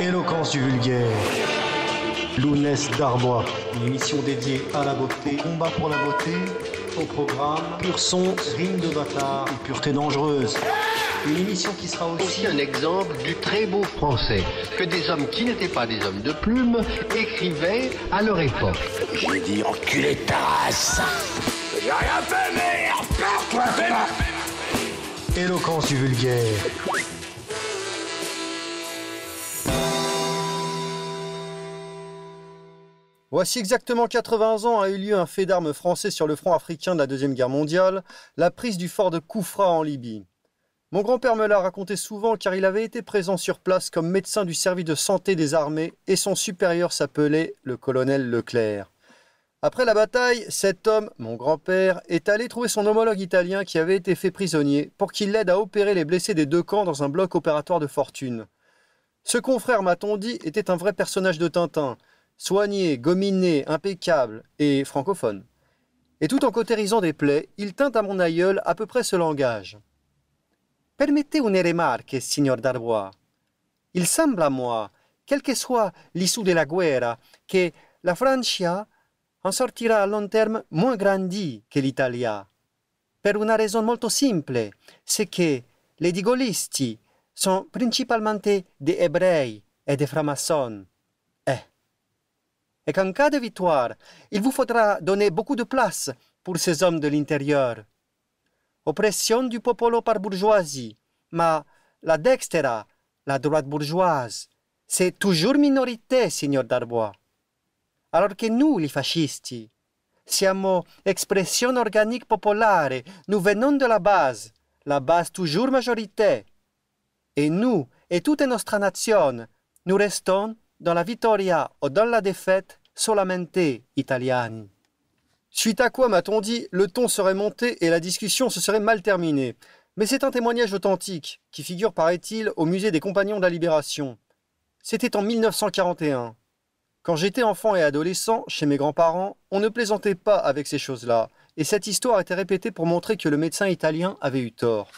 Éloquence du vulgaire. Lounès d'Arbois. Une émission dédiée à la beauté, combat pour la beauté, au programme, pur son, rime de bâtard, et pureté dangereuse. Une émission qui sera aussi aussi un exemple du très beau français que des hommes qui n'étaient pas des hommes de plume écrivaient à leur époque. J'ai dit enculé ta race J'ai rien fait, merde éloquence du vulgaire. Voici exactement 80 ans a eu lieu un fait d'armes français sur le front africain de la Deuxième Guerre mondiale, la prise du fort de Koufra en Libye. Mon grand-père me l'a raconté souvent car il avait été présent sur place comme médecin du service de santé des armées et son supérieur s'appelait le colonel Leclerc. Après la bataille, cet homme, mon grand-père, est allé trouver son homologue italien qui avait été fait prisonnier pour qu'il l'aide à opérer les blessés des deux camps dans un bloc opératoire de fortune. Ce confrère, m'a-t-on dit, était un vrai personnage de Tintin, soigné, gominé, impeccable et francophone. Et tout en cautérisant des plaies, il tint à mon aïeul à peu près ce langage. Permettez une remarque, signor Darbois. Il semble à moi, quel que soit l'issue de la guerra, que la Francia en sortira à long terme moins grandi que l'Italia. Per una raison molto simple, c'est que les digolisti sont principalmente des hébreux et des francs-maçons. Et qu'en cas de victoire, il vous faudra donner beaucoup de place pour ces hommes de l'intérieur. Oppression du popolo par bourgeoisie, mais la dextera, la droite bourgeoise, c'est toujours minorité, signor Darbois. Alors que nous, les fascisti, siamo expression organique popolare, nous venons de la base, la base toujours majorité. Et nous, et toute notre nation, nous restons dans la vittoria ou dans la défaite solamente italiani. Suite à quoi, m'a-t-on dit, le ton serait monté et la discussion se serait mal terminée. Mais c'est un témoignage authentique, qui figure, paraît-il, au musée des Compagnons de la Libération. C'était en 1941. Quand j'étais enfant et adolescent, chez mes grands-parents, on ne plaisantait pas avec ces choses-là, et cette histoire était répétée pour montrer que le médecin italien avait eu tort.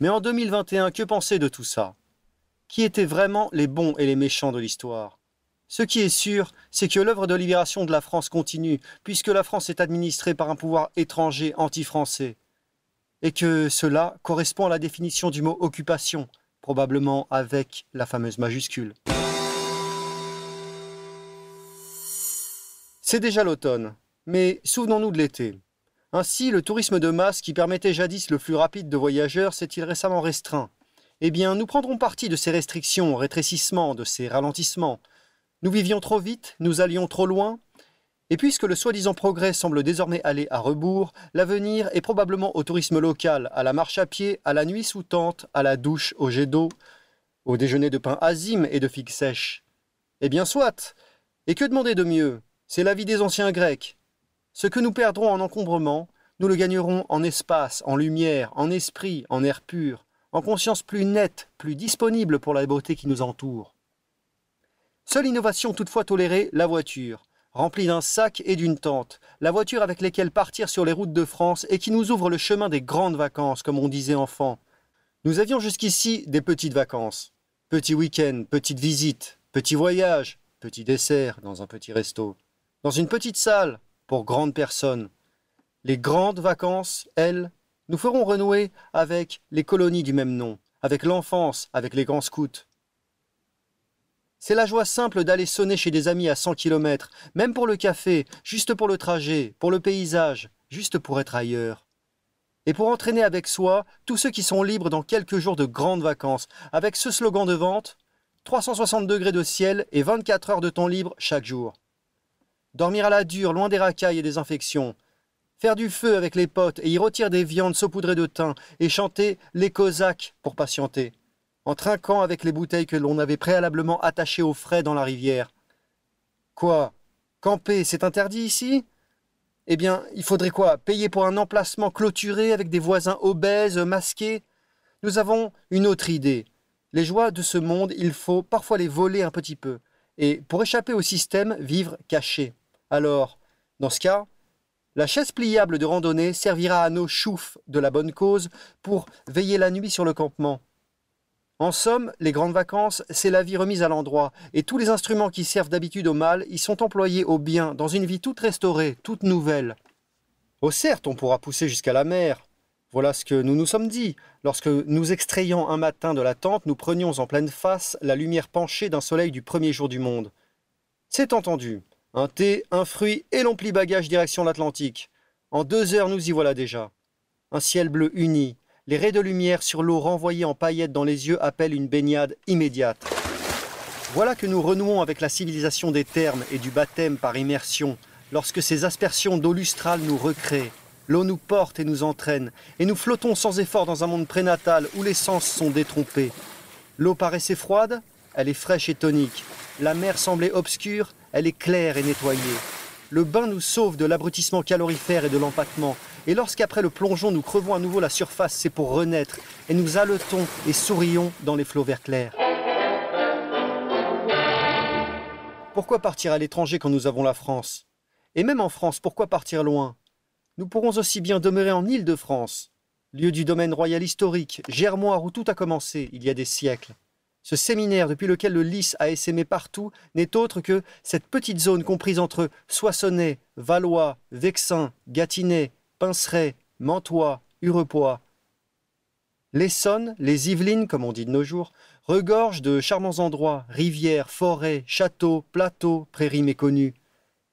Mais en 2021, que penser de tout ça? Qui étaient vraiment les bons et les méchants de l'histoire? Ce qui est sûr, c'est que l'œuvre de libération de la France continue, puisque la France est administrée par un pouvoir étranger anti-français, et que cela correspond à la définition du mot occupation, probablement avec la fameuse majuscule. C'est déjà l'automne, mais souvenons-nous de l'été. Ainsi, le tourisme de masse qui permettait jadis le flux rapide de voyageurs s'est-il récemment restreint Eh bien, nous prendrons parti de ces restrictions, rétrécissements, de ces ralentissements. Nous vivions trop vite, nous allions trop loin, et puisque le soi-disant progrès semble désormais aller à rebours, l'avenir est probablement au tourisme local, à la marche à pied, à la nuit sous tente, à la douche, au jet d'eau, au déjeuner de pain azime et de figues sèches. Eh bien soit Et que demander de mieux? C'est la vie des anciens Grecs. Ce que nous perdrons en encombrement, nous le gagnerons en espace, en lumière, en esprit, en air pur, en conscience plus nette, plus disponible pour la beauté qui nous entoure. Seule innovation toutefois tolérée, la voiture, remplie d'un sac et d'une tente, la voiture avec laquelle partir sur les routes de France et qui nous ouvre le chemin des grandes vacances, comme on disait enfant. Nous avions jusqu'ici des petites vacances, petits week-ends, petites visites, petits voyages, petits desserts dans un petit resto, dans une petite salle pour grandes personnes. Les grandes vacances, elles, nous ferons renouer avec les colonies du même nom, avec l'enfance, avec les grands scouts. C'est la joie simple d'aller sonner chez des amis à 100 km, même pour le café, juste pour le trajet, pour le paysage, juste pour être ailleurs. Et pour entraîner avec soi tous ceux qui sont libres dans quelques jours de grandes vacances, avec ce slogan de vente 360 degrés de ciel et 24 heures de temps libre chaque jour. Dormir à la dure, loin des racailles et des infections. Faire du feu avec les potes et y rôtir des viandes saupoudrées de thym et chanter les Cosaques pour patienter en trinquant avec les bouteilles que l'on avait préalablement attachées au frais dans la rivière. Quoi? Camper, c'est interdit ici? Eh bien, il faudrait quoi? Payer pour un emplacement clôturé avec des voisins obèses, masqués? Nous avons une autre idée. Les joies de ce monde, il faut parfois les voler un petit peu, et pour échapper au système, vivre caché. Alors, dans ce cas, la chaise pliable de randonnée servira à nos choufs de la bonne cause pour veiller la nuit sur le campement. En somme, les grandes vacances, c'est la vie remise à l'endroit, et tous les instruments qui servent d'habitude au mal y sont employés au bien, dans une vie toute restaurée, toute nouvelle. Oh certes, on pourra pousser jusqu'à la mer. Voilà ce que nous nous sommes dit, lorsque nous extrayant un matin de la tente, nous prenions en pleine face la lumière penchée d'un soleil du premier jour du monde. C'est entendu. Un thé, un fruit et l'on plie bagage direction l'Atlantique. En deux heures, nous y voilà déjà. Un ciel bleu uni, les raies de lumière sur l'eau renvoyée en paillettes dans les yeux appellent une baignade immédiate. Voilà que nous renouons avec la civilisation des termes et du baptême par immersion, lorsque ces aspersions d'eau lustrale nous recréent. L'eau nous porte et nous entraîne, et nous flottons sans effort dans un monde prénatal où les sens sont détrompés. L'eau paraissait froide, elle est fraîche et tonique. La mer semblait obscure, elle est claire et nettoyée. Le bain nous sauve de l'abrutissement calorifère et de l'empattement, et lorsqu'après le plongeon nous crevons à nouveau la surface, c'est pour renaître, et nous haletons et sourions dans les flots verts clairs. Pourquoi partir à l'étranger quand nous avons la France? Et même en France, pourquoi partir loin? Nous pourrons aussi bien demeurer en Île-de-France, lieu du domaine royal historique, germoire où tout a commencé il y a des siècles. Ce séminaire depuis lequel le lys a essaimé partout n'est autre que cette petite zone comprise entre Soissonnais, Valois, Vexin, Gâtinais, Pinceret, Mantois, Hurepoix. L'Essonne, les Yvelines, comme on dit de nos jours, regorgent de charmants endroits, rivières, forêts, châteaux, plateaux, prairies méconnues.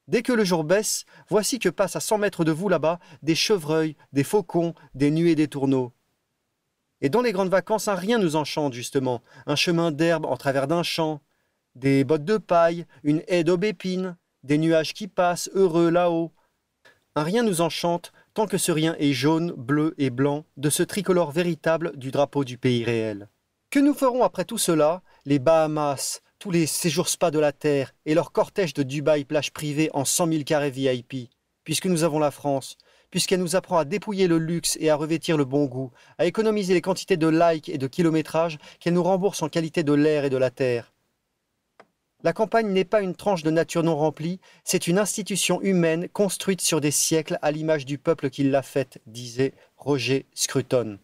Dès que le jour baisse, voici que passent à cent mètres de vous là-bas des chevreuils, des faucons, des nuées des tourneaux. Et dans les grandes vacances, un rien nous enchante justement, un chemin d'herbe en travers d'un champ, des bottes de paille, une haie d'aubépine, des nuages qui passent heureux là-haut. Un rien nous enchante tant que ce rien est jaune, bleu et blanc de ce tricolore véritable du drapeau du pays réel. Que nous ferons après tout cela? Les Bahamas, tous les séjours spa de la Terre et leur cortège de Dubaï plage privée en cent mille carrés VIP, puisque nous avons la France, puisqu'elle nous apprend à dépouiller le luxe et à revêtir le bon goût, à économiser les quantités de likes et de kilométrage qu'elle nous rembourse en qualité de l'air et de la terre. La campagne n'est pas une tranche de nature non remplie, c'est une institution humaine construite sur des siècles à l'image du peuple qui l'a faite, disait Roger Scruton.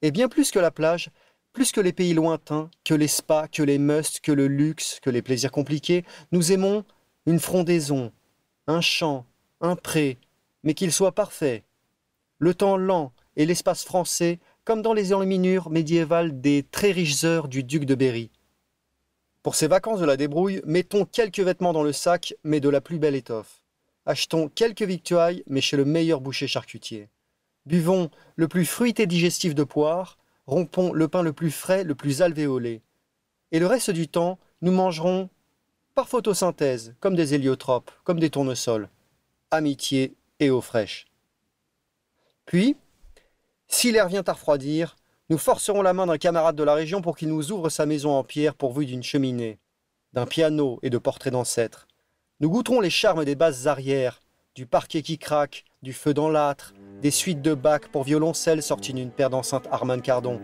Et bien plus que la plage, plus que les pays lointains, que les spas, que les musts, que le luxe, que les plaisirs compliqués, nous aimons une frondaison, un champ, un pré, mais qu'il soit parfait. Le temps lent et l'espace français, comme dans les enluminures médiévales des très riches heures du duc de Berry. Pour ces vacances de la débrouille, mettons quelques vêtements dans le sac, mais de la plus belle étoffe. Achetons quelques victuailles, mais chez le meilleur boucher charcutier. Buvons le plus fruité digestif de poire, rompons le pain le plus frais, le plus alvéolé. Et le reste du temps, nous mangerons par photosynthèse, comme des héliotropes, comme des tournesols. Amitié et eau fraîche. Puis, si l'air vient à refroidir, nous forcerons la main d'un camarade de la région pour qu'il nous ouvre sa maison en pierre pourvue d'une cheminée, d'un piano et de portraits d'ancêtres. Nous goûterons les charmes des basses arrières, du parquet qui craque, du feu dans l'âtre, des suites de bacs pour violoncelle sorties d'une paire d'enceintes Armand Cardon.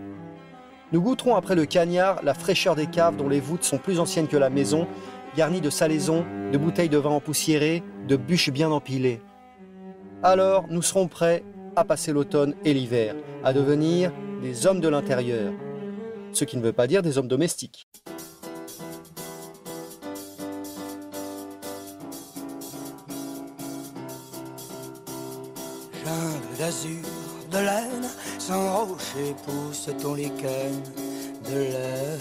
Nous goûterons après le cagnard la fraîcheur des caves dont les voûtes sont plus anciennes que la maison, garnies de salaisons, de bouteilles de vin empoussiérées, de bûches bien empilées. Alors nous serons prêts à passer l'automne et l'hiver, à devenir des hommes de l'intérieur, ce qui ne veut pas dire des hommes domestiques. Jungle d'azur, de laine, sans rocher pousse ton lichen de laine.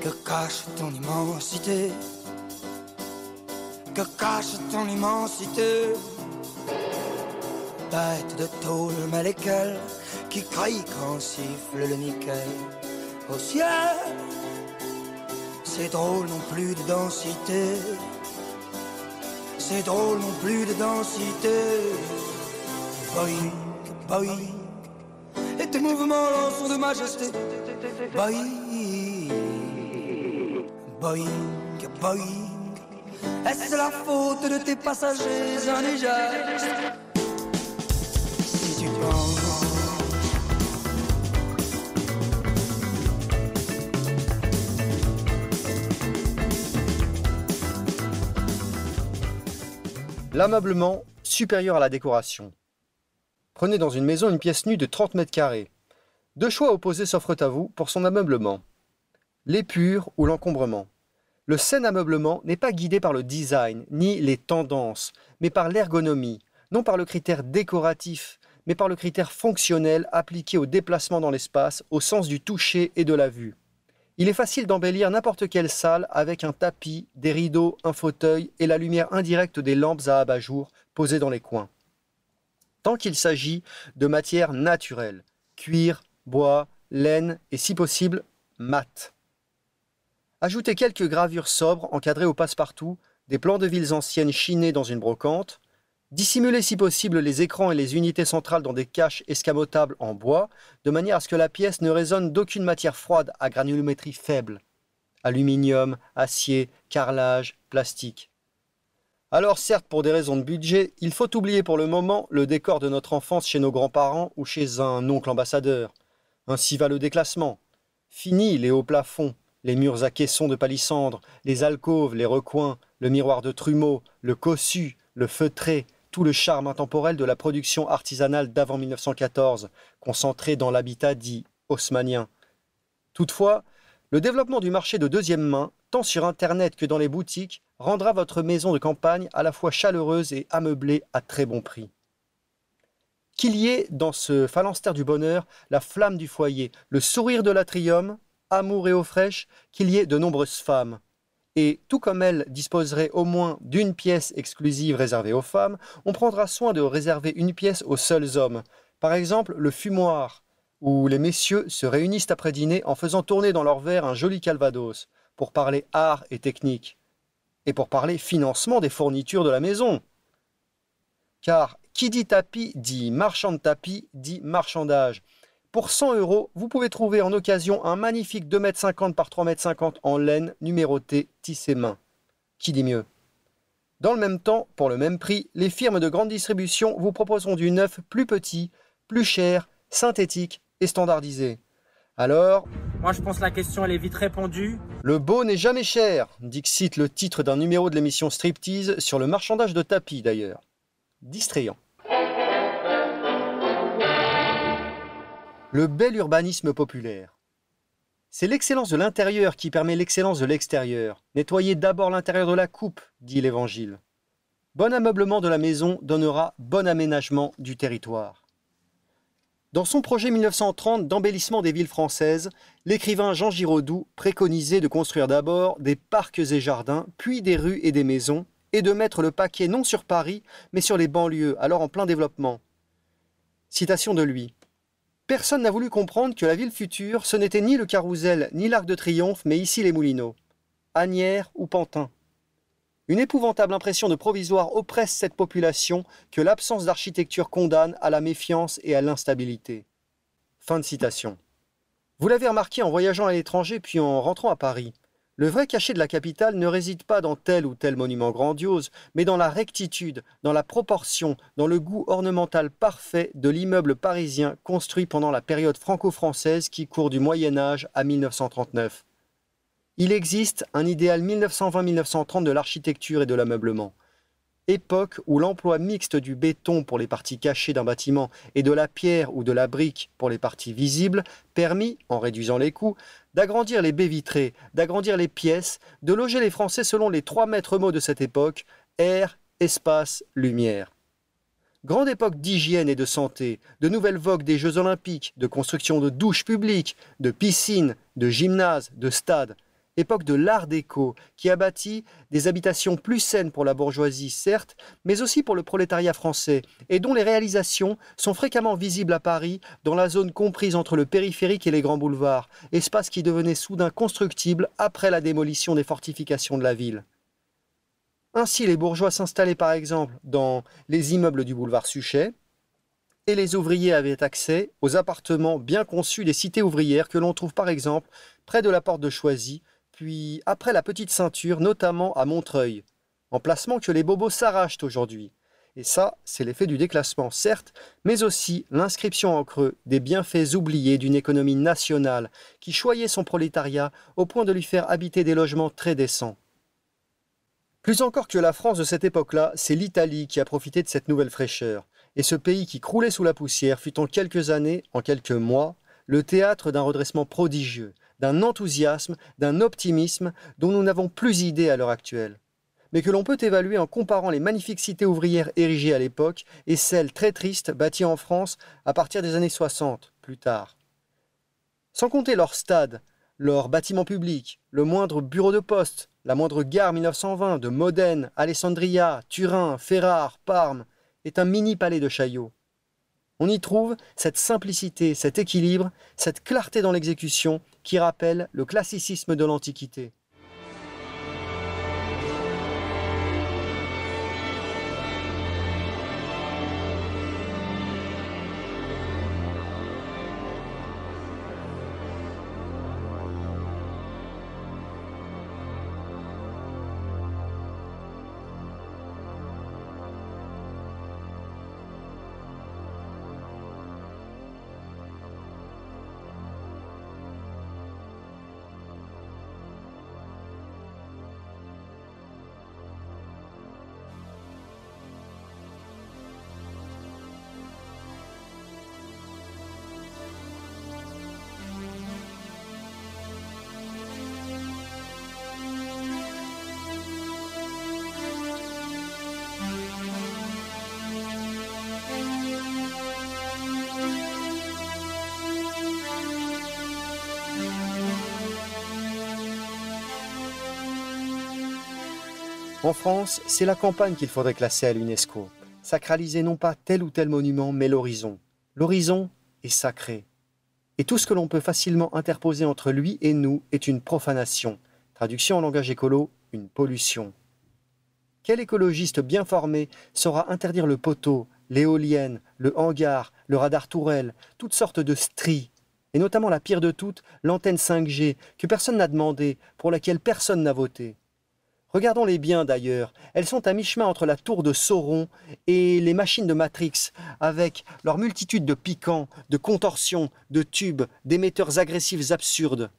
Que cache ton immensité? Que cache ton immensité? Bête de tôle malécale qui crie quand siffle le nickel au ciel. C'est drôle non plus de densité. C'est drôle non plus de densité. Boing, boing. Et tes mouvements sont de majesté. Boing, boing, boing. Est-ce la faute de tes passagers en L'ameublement supérieur à la décoration. Prenez dans une maison une pièce nue de 30 mètres carrés. Deux choix opposés s'offrent à vous pour son ameublement. L'épure ou l'encombrement. Le sain ameublement n'est pas guidé par le design ni les tendances, mais par l'ergonomie, non par le critère décoratif, mais par le critère fonctionnel appliqué au déplacement dans l'espace, au sens du toucher et de la vue. Il est facile d'embellir n'importe quelle salle avec un tapis, des rideaux, un fauteuil et la lumière indirecte des lampes à abat-jour posées dans les coins. Tant qu'il s'agit de matières naturelles, cuir, bois, laine et si possible mat. Ajoutez quelques gravures sobres encadrées au passe-partout, des plans de villes anciennes chinés dans une brocante, Dissimulez si possible les écrans et les unités centrales dans des caches escamotables en bois, de manière à ce que la pièce ne résonne d'aucune matière froide à granulométrie faible. Aluminium, acier, carrelage, plastique. Alors certes, pour des raisons de budget, il faut oublier pour le moment le décor de notre enfance chez nos grands-parents ou chez un oncle ambassadeur. Ainsi va le déclassement. Fini les hauts plafonds, les murs à caissons de palissandre, les alcôves, les recoins, le miroir de trumeau, le cossu, le feutré, tout le charme intemporel de la production artisanale d'avant 1914, concentré dans l'habitat dit haussmanien. Toutefois, le développement du marché de deuxième main, tant sur Internet que dans les boutiques, rendra votre maison de campagne à la fois chaleureuse et ameublée à très bon prix. Qu'il y ait dans ce phalanstère du bonheur la flamme du foyer, le sourire de l'atrium, amour et eau fraîche, qu'il y ait de nombreuses femmes, et tout comme elle disposerait au moins d'une pièce exclusive réservée aux femmes, on prendra soin de réserver une pièce aux seuls hommes. Par exemple, le fumoir, où les messieurs se réunissent après dîner en faisant tourner dans leur verre un joli calvados, pour parler art et technique, et pour parler financement des fournitures de la maison. Car qui dit tapis dit marchand de tapis dit marchandage. Pour 100 euros, vous pouvez trouver en occasion un magnifique 2,50 m par 3,50 m en laine numéroté tissé main. Qui dit mieux? Dans le même temps, pour le même prix, les firmes de grande distribution vous proposeront du neuf plus petit, plus cher, synthétique et standardisé. Alors Moi je pense que la question elle est vite répondue. Le beau n'est jamais cher, dixit le titre d'un numéro de l'émission Striptease sur le marchandage de tapis d'ailleurs. Distrayant. Le bel urbanisme populaire. C'est l'excellence de l'intérieur qui permet l'excellence de l'extérieur. Nettoyez d'abord l'intérieur de la coupe, dit l'Évangile. Bon ameublement de la maison donnera bon aménagement du territoire. Dans son projet 1930 d'embellissement des villes françaises, l'écrivain Jean Giraudoux préconisait de construire d'abord des parcs et jardins, puis des rues et des maisons, et de mettre le paquet non sur Paris, mais sur les banlieues, alors en plein développement. Citation de lui. Personne n'a voulu comprendre que la ville future, ce n'était ni le carrousel, ni l'arc de triomphe, mais ici les moulineaux. Agnières ou Pantin. Une épouvantable impression de provisoire oppresse cette population que l'absence d'architecture condamne à la méfiance et à l'instabilité. Fin de citation. Vous l'avez remarqué en voyageant à l'étranger puis en rentrant à Paris. Le vrai cachet de la capitale ne réside pas dans tel ou tel monument grandiose, mais dans la rectitude, dans la proportion, dans le goût ornemental parfait de l'immeuble parisien construit pendant la période franco-française qui court du Moyen Âge à 1939. Il existe un idéal 1920-1930 de l'architecture et de l'ameublement époque où l'emploi mixte du béton pour les parties cachées d'un bâtiment et de la pierre ou de la brique pour les parties visibles permit, en réduisant les coûts, d'agrandir les baies vitrées, d'agrandir les pièces, de loger les Français selon les trois maîtres mots de cette époque, air, espace, lumière. Grande époque d'hygiène et de santé, de nouvelles vogues des Jeux olympiques, de construction de douches publiques, de piscines, de gymnases, de stades, époque de l'art déco, qui a bâti des habitations plus saines pour la bourgeoisie, certes, mais aussi pour le prolétariat français, et dont les réalisations sont fréquemment visibles à Paris, dans la zone comprise entre le périphérique et les grands boulevards, espace qui devenait soudain constructible après la démolition des fortifications de la ville. Ainsi, les bourgeois s'installaient par exemple dans les immeubles du boulevard Suchet, et les ouvriers avaient accès aux appartements bien conçus des cités ouvrières que l'on trouve par exemple près de la porte de Choisy, puis après la petite ceinture, notamment à Montreuil. Emplacement que les bobos s'arrachent aujourd'hui. Et ça, c'est l'effet du déclassement, certes, mais aussi l'inscription en creux des bienfaits oubliés d'une économie nationale qui choyait son prolétariat au point de lui faire habiter des logements très décents. Plus encore que la France de cette époque-là, c'est l'Italie qui a profité de cette nouvelle fraîcheur. Et ce pays qui croulait sous la poussière fut en quelques années, en quelques mois, le théâtre d'un redressement prodigieux, d'un enthousiasme, d'un optimisme dont nous n'avons plus idée à l'heure actuelle, mais que l'on peut évaluer en comparant les magnifiques cités ouvrières érigées à l'époque et celles très tristes bâties en France à partir des années 60, plus tard. Sans compter leurs stades, leurs bâtiments publics, le moindre bureau de poste, la moindre gare 1920 de Modène, Alessandria, Turin, Ferrare, Parme, est un mini palais de Chaillot. On y trouve cette simplicité, cet équilibre, cette clarté dans l'exécution qui rappelle le classicisme de l'Antiquité. En France, c'est la campagne qu'il faudrait classer à l'UNESCO. Sacraliser non pas tel ou tel monument, mais l'horizon. L'horizon est sacré. Et tout ce que l'on peut facilement interposer entre lui et nous est une profanation. Traduction en langage écolo, une pollution. Quel écologiste bien formé saura interdire le poteau, l'éolienne, le hangar, le radar tourelle, toutes sortes de stries, et notamment la pire de toutes, l'antenne 5G, que personne n'a demandé, pour laquelle personne n'a voté Regardons-les bien d'ailleurs. Elles sont à mi-chemin entre la tour de Sauron et les machines de Matrix, avec leur multitude de piquants, de contorsions, de tubes, d'émetteurs agressifs absurdes.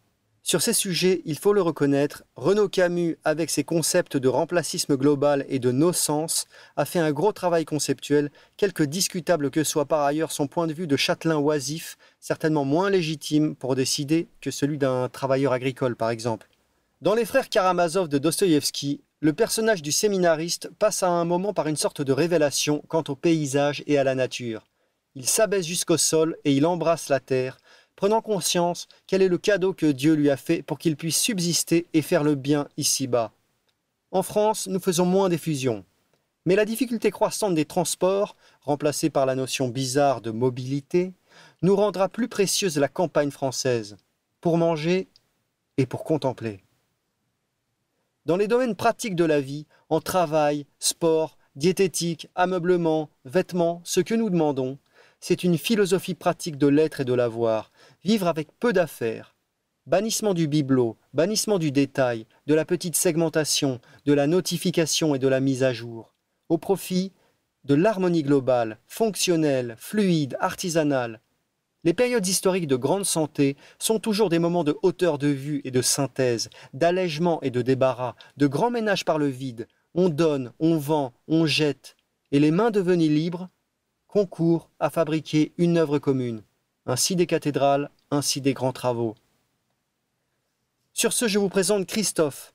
Sur ces sujets, il faut le reconnaître, Renaud Camus, avec ses concepts de remplacisme global et de no-sens, a fait un gros travail conceptuel, quelque discutable que soit par ailleurs son point de vue de châtelain oisif, certainement moins légitime pour décider que celui d'un travailleur agricole par exemple. Dans Les Frères Karamazov de Dostoïevski, le personnage du séminariste passe à un moment par une sorte de révélation quant au paysage et à la nature. Il s'abaisse jusqu'au sol et il embrasse la terre, prenant conscience quel est le cadeau que Dieu lui a fait pour qu'il puisse subsister et faire le bien ici-bas. En France, nous faisons moins d'effusions. Mais la difficulté croissante des transports, remplacée par la notion bizarre de mobilité, nous rendra plus précieuse la campagne française, pour manger et pour contempler. Dans les domaines pratiques de la vie, en travail, sport, diététique, ameublement, vêtements, ce que nous demandons, c'est une philosophie pratique de l'être et de l'avoir, vivre avec peu d'affaires. Bannissement du bibelot, bannissement du détail, de la petite segmentation, de la notification et de la mise à jour, au profit de l'harmonie globale, fonctionnelle, fluide, artisanale, les périodes historiques de grande santé sont toujours des moments de hauteur de vue et de synthèse, d'allègement et de débarras, de grand ménage par le vide. On donne, on vend, on jette, et les mains devenues libres concourent à fabriquer une œuvre commune. Ainsi des cathédrales, ainsi des grands travaux. Sur ce, je vous présente Christophe.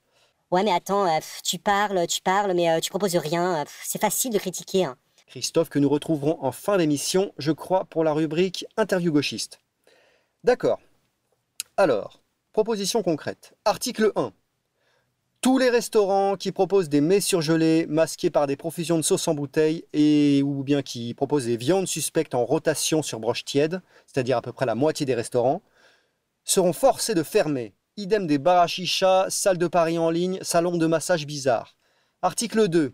Ouais, mais attends, euh, tu parles, tu parles, mais euh, tu proposes rien. Euh, c'est facile de critiquer. Hein. Christophe, que nous retrouverons en fin d'émission, je crois, pour la rubrique Interview gauchiste. D'accord. Alors, proposition concrète. Article 1. Tous les restaurants qui proposent des mets surgelés masqués par des profusions de sauce en bouteille et ou bien qui proposent des viandes suspectes en rotation sur broche tiède, c'est-à-dire à peu près la moitié des restaurants, seront forcés de fermer. Idem des bar salles de paris en ligne, salons de massage bizarres. Article 2.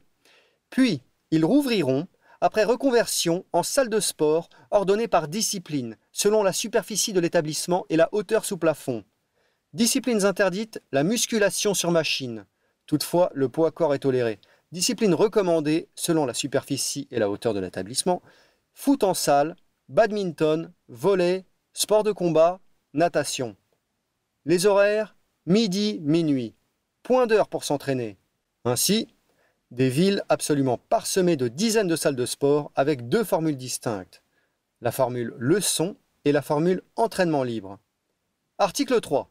Puis, ils rouvriront après reconversion en salle de sport ordonnée par discipline, selon la superficie de l'établissement et la hauteur sous plafond. Disciplines interdites, la musculation sur machine. Toutefois, le poids corps est toléré. Discipline recommandée, selon la superficie et la hauteur de l'établissement, foot en salle, badminton, volley, sport de combat, natation. Les horaires, midi, minuit. Point d'heure pour s'entraîner. Ainsi, des villes absolument parsemées de dizaines de salles de sport avec deux formules distinctes. La formule leçon et la formule entraînement libre. Article 3.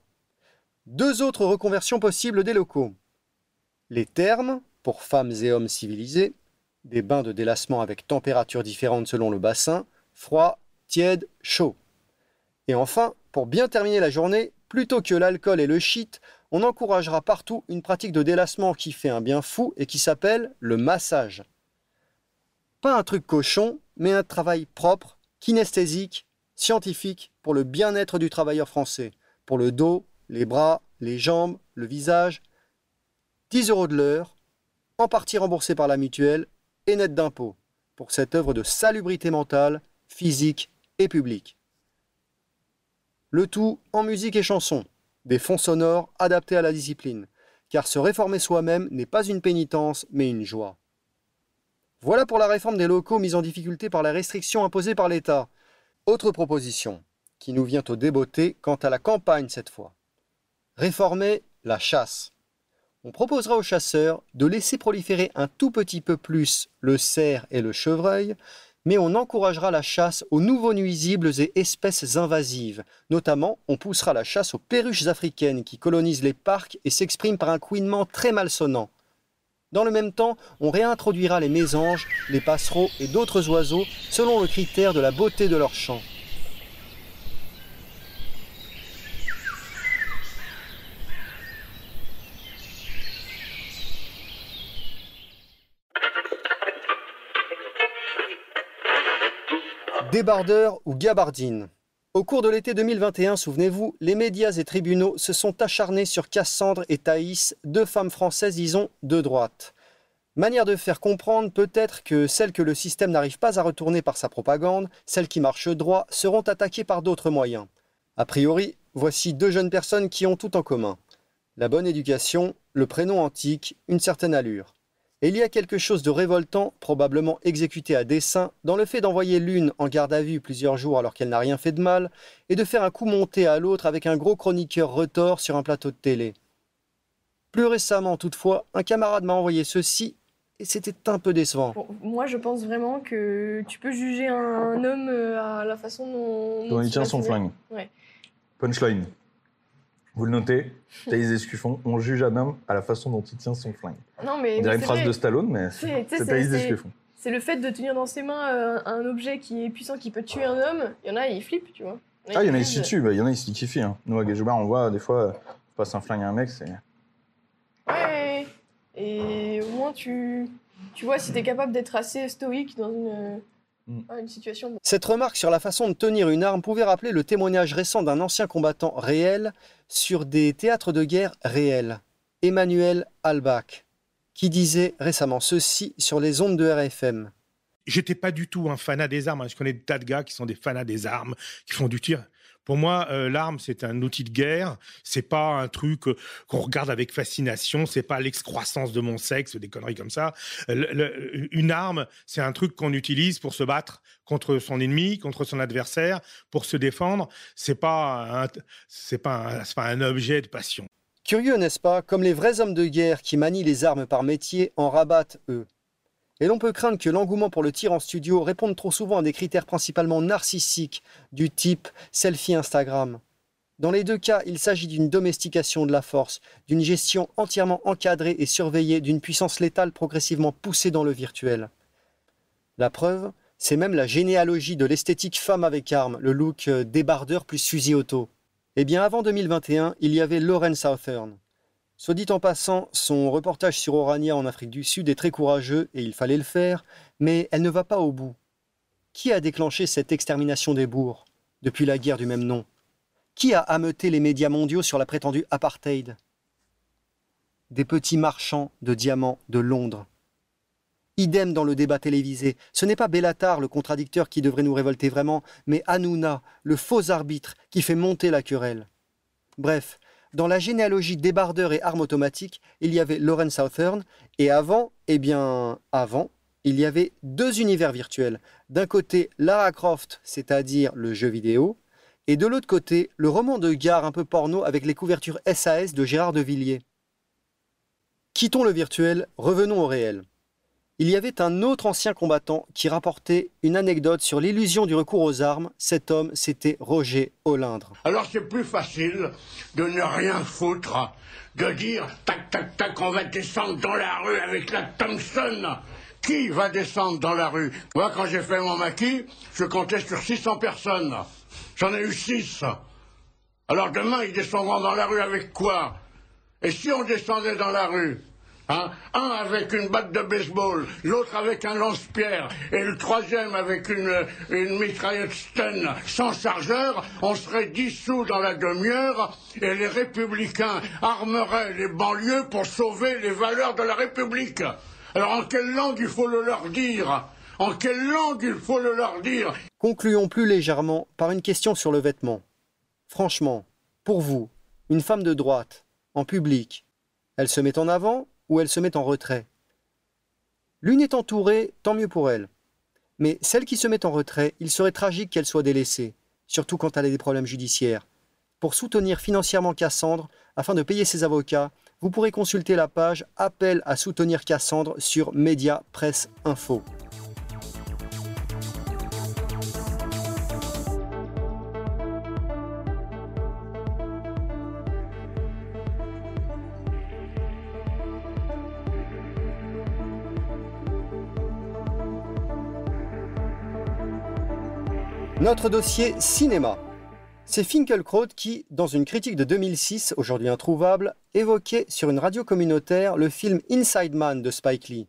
Deux autres reconversions possibles des locaux. Les termes, pour femmes et hommes civilisés, des bains de délassement avec température différente selon le bassin, froid, tiède, chaud. Et enfin, pour bien terminer la journée, plutôt que l'alcool et le shit, on encouragera partout une pratique de délassement qui fait un bien fou et qui s'appelle le massage. Pas un truc cochon, mais un travail propre, kinesthésique, scientifique pour le bien-être du travailleur français, pour le dos, les bras, les jambes, le visage. 10 euros de l'heure, en partie remboursé par la mutuelle et net d'impôts, pour cette œuvre de salubrité mentale, physique et publique. Le tout en musique et chanson, des fonds sonores adaptés à la discipline, car se réformer soi-même n'est pas une pénitence, mais une joie. Voilà pour la réforme des locaux mise en difficulté par les restrictions imposées par l'État. Autre proposition, qui nous vient au débeauté quant à la campagne cette fois. Réformer la chasse. On proposera aux chasseurs de laisser proliférer un tout petit peu plus le cerf et le chevreuil, mais on encouragera la chasse aux nouveaux nuisibles et espèces invasives. Notamment, on poussera la chasse aux perruches africaines qui colonisent les parcs et s'expriment par un couinement très malsonnant. Dans le même temps, on réintroduira les mésanges, les passereaux et d'autres oiseaux selon le critère de la beauté de leur chant. Débardeur ou gabardine Au cours de l'été 2021, souvenez-vous, les médias et tribunaux se sont acharnés sur Cassandre et Thaïs, deux femmes françaises, disons, de droite. Manière de faire comprendre peut-être que celles que le système n'arrive pas à retourner par sa propagande, celles qui marchent droit, seront attaquées par d'autres moyens. A priori, voici deux jeunes personnes qui ont tout en commun. La bonne éducation, le prénom antique, une certaine allure. Et il y a quelque chose de révoltant, probablement exécuté à dessein, dans le fait d'envoyer l'une en garde à vue plusieurs jours alors qu'elle n'a rien fait de mal, et de faire un coup monté à l'autre avec un gros chroniqueur retors sur un plateau de télé. Plus récemment, toutefois, un camarade m'a envoyé ceci, et c'était un peu décevant. Bon, moi, je pense vraiment que tu peux juger un homme euh, à la façon dont... Dont il tient son flingue. Ouais. Punchline. Vous le notez, Thaïs Escuffon, on juge un homme à la façon dont il tient son flingue. Non, mais... On dirait une phrase vrai. de Stallone, mais C'est- Thaïs Escuffon. C'est le fait de tenir dans ses mains euh, un objet qui est puissant, qui peut tuer un homme. Il y en a, ils flippent, tu vois. Ah, il y en a, ils s'y tuent, bah, il y en a, ils s'y kiffent. Hein. Nous, à Gajobar, on voit des fois, euh, on passe un flingue à un mec, c'est. Ouais. Et au moins, tu, tu vois si t'es capable d'être assez stoïque dans une, une situation. Cette remarque sur la façon de tenir une arme pouvait rappeler le témoignage récent d'un ancien combattant réel sur des théâtres de guerre réels, Emmanuel Albach, qui disait récemment ceci sur les ondes de RFM. J'étais pas du tout un fanat des armes. hein. Je connais des tas de gars qui sont des fanats des armes, qui font du tir. Pour moi, euh, l'arme, c'est un outil de guerre. C'est pas un truc euh, qu'on regarde avec fascination. C'est pas l'excroissance de mon sexe, des conneries comme ça. Euh, une arme, c'est un truc qu'on utilise pour se battre contre son ennemi, contre son adversaire, pour se défendre. C'est pas c'est pas pas un objet de passion. Curieux, n'est-ce pas, comme les vrais hommes de guerre qui manient les armes par métier en rabattent, eux. Et l'on peut craindre que l'engouement pour le tir en studio réponde trop souvent à des critères principalement narcissiques, du type selfie Instagram. Dans les deux cas, il s'agit d'une domestication de la force, d'une gestion entièrement encadrée et surveillée d'une puissance létale progressivement poussée dans le virtuel. La preuve, c'est même la généalogie de l'esthétique femme avec arme, le look euh, débardeur plus fusil auto. Eh bien, avant 2021, il y avait Lauren Southern. Soit dit en passant, son reportage sur Orania en Afrique du Sud est très courageux et il fallait le faire, mais elle ne va pas au bout. Qui a déclenché cette extermination des bourgs depuis la guerre du même nom? Qui a ameuté les médias mondiaux sur la prétendue apartheid? Des petits marchands de diamants de Londres. Idem dans le débat télévisé. Ce n'est pas Bellatar le contradicteur qui devrait nous révolter vraiment, mais Hanouna, le faux arbitre qui fait monter la querelle. Bref, dans la généalogie débardeur et armes automatiques, il y avait Lauren Southern, et avant, eh bien, avant, il y avait deux univers virtuels. D'un côté, Lara Croft, c'est-à-dire le jeu vidéo, et de l'autre côté, le roman de gare un peu porno avec les couvertures SAS de Gérard de Villiers. Quittons le virtuel, revenons au réel. Il y avait un autre ancien combattant qui rapportait une anecdote sur l'illusion du recours aux armes. Cet homme, c'était Roger Olindre. Alors c'est plus facile de ne rien foutre, de dire tac tac tac, on va descendre dans la rue avec la Thompson. Qui va descendre dans la rue? Moi, quand j'ai fait mon maquis, je comptais sur 600 personnes. J'en ai eu 6. Alors demain, ils descendront dans la rue avec quoi? Et si on descendait dans la rue Hein? Un avec une batte de baseball, l'autre avec un lance-pierre, et le troisième avec une, une mitraillette Sten sans chargeur, on serait dissous dans la demi-heure et les républicains armeraient les banlieues pour sauver les valeurs de la République. Alors en quelle langue il faut le leur dire? En quelle langue il faut le leur dire? Concluons plus légèrement par une question sur le vêtement. Franchement, pour vous, une femme de droite, en public, elle se met en avant ou elle se met en retrait. L'une est entourée, tant mieux pour elle. Mais celle qui se met en retrait, il serait tragique qu'elle soit délaissée, surtout quand elle a des problèmes judiciaires. Pour soutenir financièrement Cassandre, afin de payer ses avocats, vous pourrez consulter la page Appel à soutenir Cassandre sur Média Presse Info. Notre dossier cinéma. C'est Finkelkraut qui, dans une critique de 2006, aujourd'hui introuvable, évoquait sur une radio communautaire le film Inside Man de Spike Lee.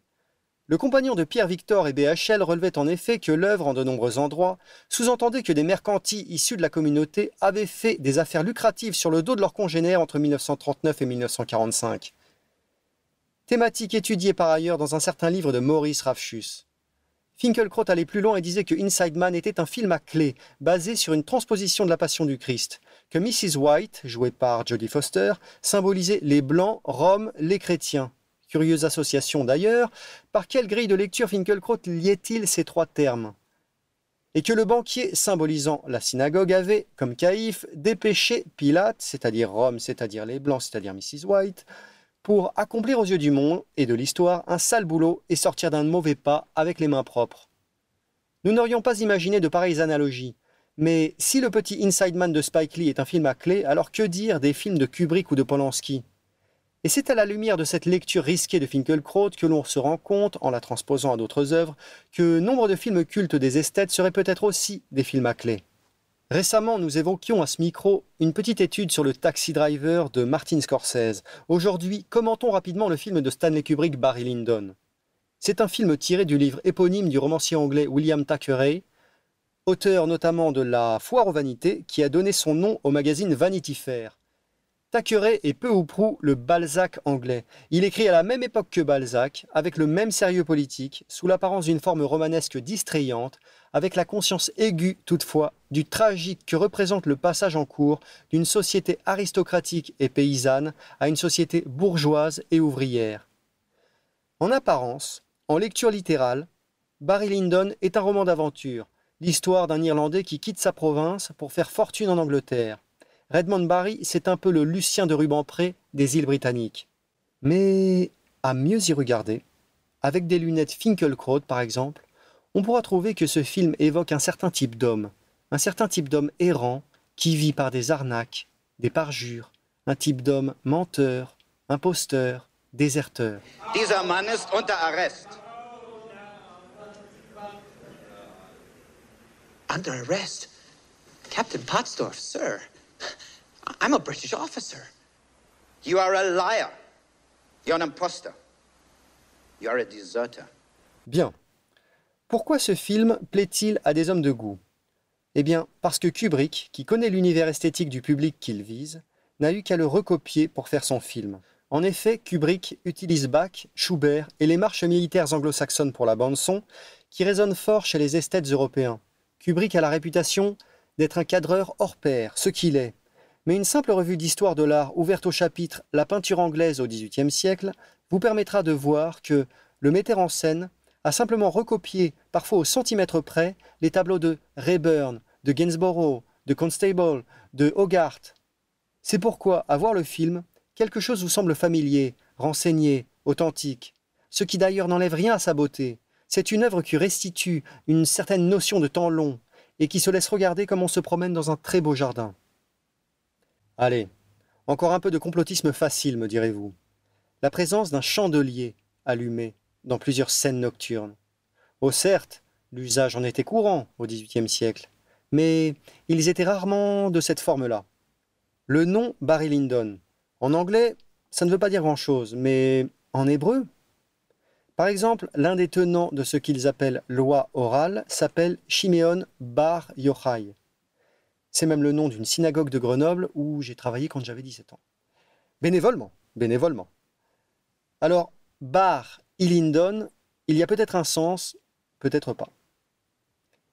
Le compagnon de Pierre Victor et BHL relevait en effet que l'œuvre, en de nombreux endroits, sous-entendait que des mercantis issus de la communauté avaient fait des affaires lucratives sur le dos de leurs congénères entre 1939 et 1945. Thématique étudiée par ailleurs dans un certain livre de Maurice Rafchus. Finkelkraut allait plus loin et disait que Inside Man était un film à clé, basé sur une transposition de la Passion du Christ, que Mrs. White, jouée par Jodie Foster, symbolisait les Blancs, Rome, les chrétiens. Curieuse association d'ailleurs, par quelle grille de lecture Finkelkraut liait-il ces trois termes? Et que le banquier symbolisant la synagogue avait, comme caïf, dépêché Pilate, c'est-à-dire Rome, c'est-à-dire les Blancs, c'est-à-dire Mrs. White, pour accomplir aux yeux du monde et de l'histoire un sale boulot et sortir d'un mauvais pas avec les mains propres. Nous n'aurions pas imaginé de pareilles analogies, mais si le petit Inside Man de Spike Lee est un film à clé, alors que dire des films de Kubrick ou de Polanski? Et c'est à la lumière de cette lecture risquée de Finkelkraut que l'on se rend compte, en la transposant à d'autres œuvres, que nombre de films cultes des esthètes seraient peut-être aussi des films à clé. Récemment, nous évoquions à ce micro une petite étude sur le Taxi Driver de Martin Scorsese. Aujourd'hui, commentons rapidement le film de Stanley Kubrick Barry Lyndon. C'est un film tiré du livre éponyme du romancier anglais William Thackeray, auteur notamment de La Foire aux Vanités, qui a donné son nom au magazine Vanity Fair. Thackeray est peu ou prou le Balzac anglais. Il écrit à la même époque que Balzac, avec le même sérieux politique, sous l'apparence d'une forme romanesque distrayante, avec la conscience aiguë toutefois du tragique que représente le passage en cours d'une société aristocratique et paysanne à une société bourgeoise et ouvrière. En apparence, en lecture littérale, Barry Lyndon est un roman d'aventure, l'histoire d'un Irlandais qui quitte sa province pour faire fortune en Angleterre. Redmond Barry, c'est un peu le Lucien de Rubempré des îles britanniques. Mais à mieux y regarder, avec des lunettes Finkelkraut par exemple, on pourra trouver que ce film évoque un certain type d'homme, un certain type d'homme errant qui vit par des arnaques, des parjures, un type d'homme menteur, imposteur, déserteur. Dieser Mann ist unter Arrest. Under arrest? Captain Pottsdorf, sir. I'm a British officer. You are a liar. You're an impostor. You're a deserter. Bien. Pourquoi ce film plaît-il à des hommes de goût? Eh bien, parce que Kubrick, qui connaît l'univers esthétique du public qu'il vise, n'a eu qu'à le recopier pour faire son film. En effet, Kubrick utilise Bach, Schubert et les marches militaires anglo-saxonnes pour la bande-son, qui résonnent fort chez les esthètes européens. Kubrick a la réputation d'être un cadreur hors pair, ce qu'il est, mais une simple revue d'histoire de l'art ouverte au chapitre La peinture anglaise au XVIIIe siècle vous permettra de voir que le metteur en scène a simplement recopié, parfois au centimètre près, les tableaux de Rayburn, de Gainsborough, de Constable, de Hogarth. C'est pourquoi, à voir le film, quelque chose vous semble familier, renseigné, authentique. ce qui d'ailleurs n'enlève rien à sa beauté. C'est une œuvre qui restitue une certaine notion de temps long et qui se laisse regarder comme on se promène dans un très beau jardin. Allez, encore un peu de complotisme facile, me direz-vous. La présence d'un chandelier allumé dans plusieurs scènes nocturnes. Oh certes, l'usage en était courant au XVIIIe siècle, mais ils étaient rarement de cette forme-là. Le nom Barry Lyndon, en anglais, ça ne veut pas dire grand-chose, mais en hébreu? Par exemple, l'un des tenants de ce qu'ils appellent loi orale s'appelle Shimeon Bar Yochai. C'est même le nom d'une synagogue de Grenoble où j'ai travaillé quand j'avais 17 ans. Bénévolement, bénévolement. Alors, Bar Il y a peut-être un sens, peut-être pas.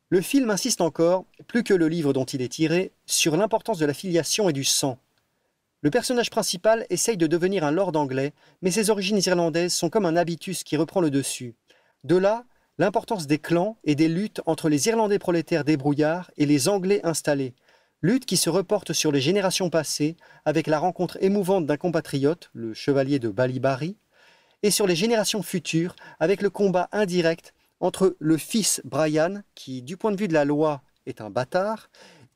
Le film insiste encore, plus que le livre dont il est tiré, sur l'importance de la filiation et du sang. Le personnage principal essaye de devenir un lord anglais, mais ses origines irlandaises sont comme un habitus qui reprend le dessus. De là, l'importance des clans et des luttes entre les Irlandais prolétaires débrouillards et les Anglais installés, lutte qui se reporte sur les générations passées avec la rencontre émouvante d'un compatriote, le chevalier de Ballybarry, et sur les générations futures avec le combat indirect entre le fils Brian, qui du point de vue de la loi est un bâtard,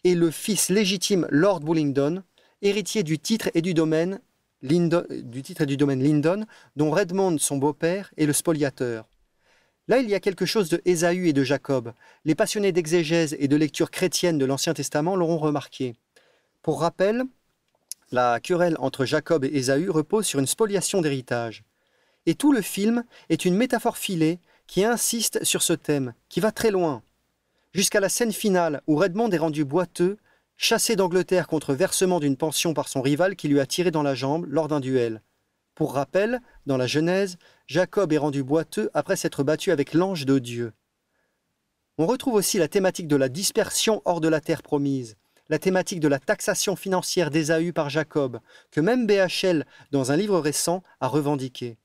et le fils légitime Lord Bullingdon, héritier du titre et du domaine du titre et du domaine Lyndon, dont Redmond, son beau-père, est le spoliateur. Là, il y a quelque chose de Ésaü et de Jacob. Les passionnés d'exégèse et de lecture chrétienne de l'Ancien Testament l'auront remarqué. Pour rappel, la querelle entre Jacob et Ésaü repose sur une spoliation d'héritage. Et tout le film est une métaphore filée qui insiste sur ce thème, qui va très loin, jusqu'à la scène finale où Redmond est rendu boiteux, chassé d'Angleterre contre versement d'une pension par son rival qui lui a tiré dans la jambe lors d'un duel. Pour rappel, dans la Genèse, Jacob est rendu boiteux après s'être battu avec l'ange de Dieu. On retrouve aussi la thématique de la dispersion hors de la terre promise, la thématique de la taxation financière d'Ésaü par Jacob, que même BHL, dans un livre récent, a revendiqué.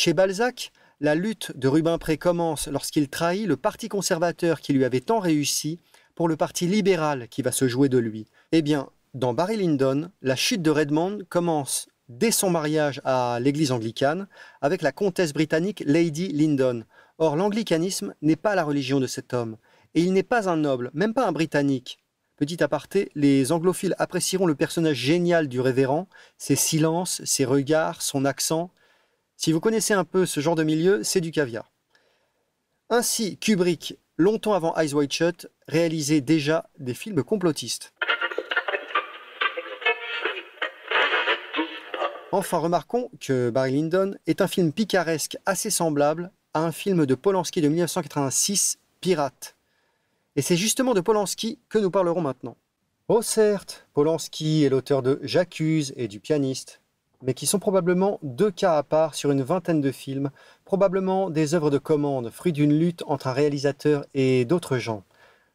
Chez Balzac, la lutte de Rubempré commence lorsqu'il trahit le parti conservateur qui lui avait tant réussi pour le parti libéral qui va se jouer de lui. Eh bien, dans Barry Lyndon, la chute de Redmond commence dès son mariage à l'église anglicane avec la comtesse britannique Lady Lyndon. Or, l'anglicanisme n'est pas la religion de cet homme, et il n'est pas un noble, même pas un britannique. Petit aparté, les anglophiles apprécieront le personnage génial du révérend, ses silences, ses regards, son accent. Si vous connaissez un peu ce genre de milieu, c'est du caviar. Ainsi, Kubrick, longtemps avant Eyes Wide Shut, réalisait déjà des films complotistes. Enfin, remarquons que Barry Lyndon est un film picaresque assez semblable à un film de Polanski de 1986, Pirate. Et c'est justement de Polanski que nous parlerons maintenant. Oh certes, Polanski est l'auteur de J'accuse et du pianiste, mais qui sont probablement deux cas à part sur une vingtaine de films, probablement des œuvres de commande, fruit d'une lutte entre un réalisateur et d'autres gens.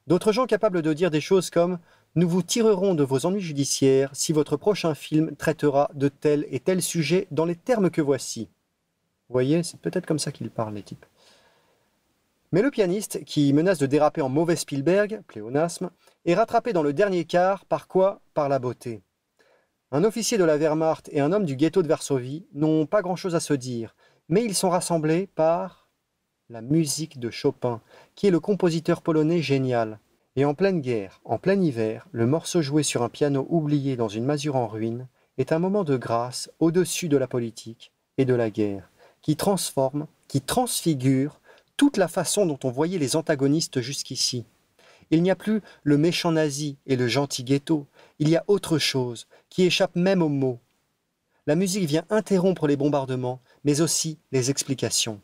D'autres gens capables de dire des choses comme nous vous tirerons de vos ennuis judiciaires si votre prochain film traitera de tel et tel sujet dans les termes que voici. Vous voyez, c'est peut-être comme ça qu'ils parlent, les types. Mais le pianiste, qui menace de déraper en mauvais Spielberg, pléonasme, est rattrapé dans le dernier quart par quoi? Par la beauté. Un officier de la Wehrmacht et un homme du ghetto de Varsovie n'ont pas grand-chose à se dire, mais ils sont rassemblés par la musique de Chopin, qui est le compositeur polonais génial. Et en pleine guerre, en plein hiver, le morceau joué sur un piano oublié dans une masure en ruine est un moment de grâce au-dessus de la politique et de la guerre, qui transforme, qui transfigure toute la façon dont on voyait les antagonistes jusqu'ici. Il n'y a plus le méchant nazi et le gentil ghetto, il y a autre chose, qui échappe même aux mots. La musique vient interrompre les bombardements, mais aussi les explications.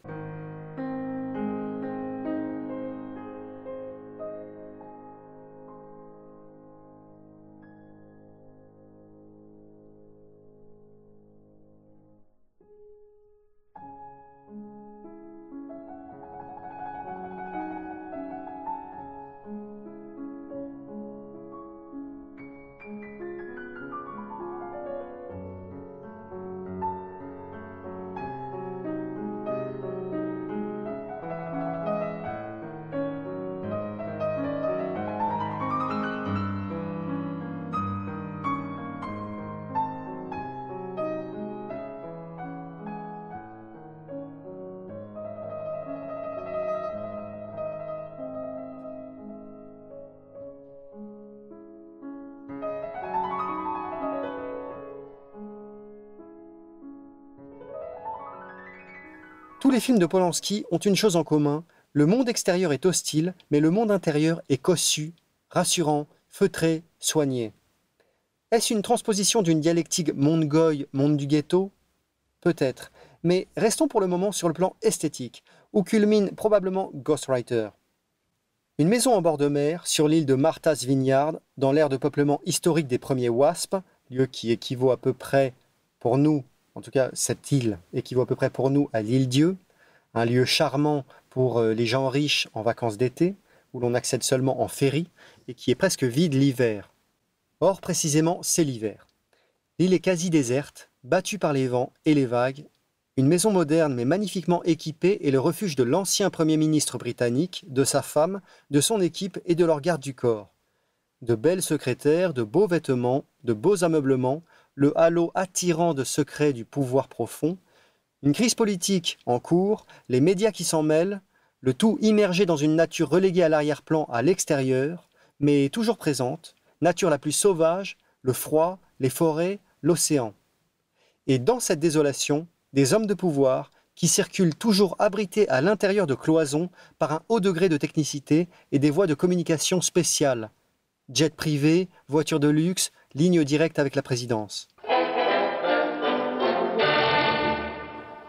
Les films de Polanski ont une chose en commun, le monde extérieur est hostile, mais le monde intérieur est cossu, rassurant, feutré, soigné. Est-ce une transposition d'une dialectique monde-goy, monde du ghetto? Peut-être, mais restons pour le moment sur le plan esthétique, où culmine probablement Ghostwriter. Une maison en bord de mer, sur l'île de Martha's Vineyard, dans l'ère de peuplement historique des premiers Wasps, lieu qui équivaut à peu près, pour nous, en tout cas cette île équivaut à peu près pour nous à l'île Dieu, un lieu charmant pour euh, les gens riches en vacances d'été, où l'on accède seulement en ferry, et qui est presque vide l'hiver. Or, précisément, c'est l'hiver. L'île est quasi déserte, battue par les vents et les vagues, une maison moderne mais magnifiquement équipée est le refuge de l'ancien Premier ministre britannique, de sa femme, de son équipe et de leur garde du corps. De belles secrétaires, de beaux vêtements, de beaux ameublements, le halo attirant de secrets du pouvoir profond, une crise politique en cours, les médias qui s'en mêlent, le tout immergé dans une nature reléguée à l'arrière-plan à l'extérieur, mais toujours présente, nature la plus sauvage, le froid, les forêts, l'océan. Et dans cette désolation, des hommes de pouvoir qui circulent toujours abrités à l'intérieur de cloisons par un haut degré de technicité et des voies de communication spéciales. Jet privé, voiture de luxe, ligne directe avec la présidence.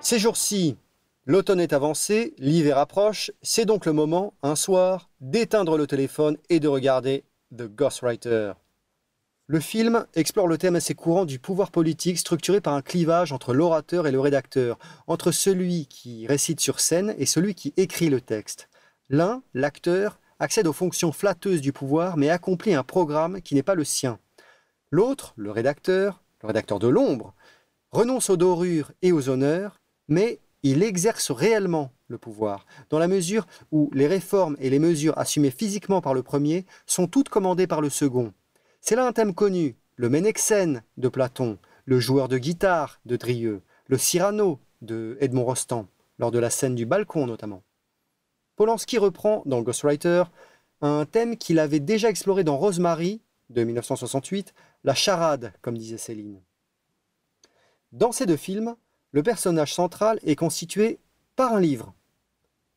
Ces jours-ci, l'automne est avancé, l'hiver approche, c'est donc le moment, un soir, d'éteindre le téléphone et de regarder The Ghostwriter. Le film explore le thème assez courant du pouvoir politique structuré par un clivage entre l'orateur et le rédacteur, entre celui qui récite sur scène et celui qui écrit le texte. L'un, l'acteur, accède aux fonctions flatteuses du pouvoir mais accomplit un programme qui n'est pas le sien. L'autre, le rédacteur, le rédacteur de l'ombre, renonce aux dorures et aux honneurs, mais il exerce réellement le pouvoir, dans la mesure où les réformes et les mesures assumées physiquement par le premier sont toutes commandées par le second. C'est là un thème connu, le Ménexène de Platon, le joueur de guitare de Drieux, le Cyrano de Edmond Rostand, lors de la scène du balcon notamment. Polanski reprend dans Ghostwriter un thème qu'il avait déjà exploré dans Rosemary de 1968, la charade, comme disait Céline. Dans ces deux films, le personnage central est constitué par un livre.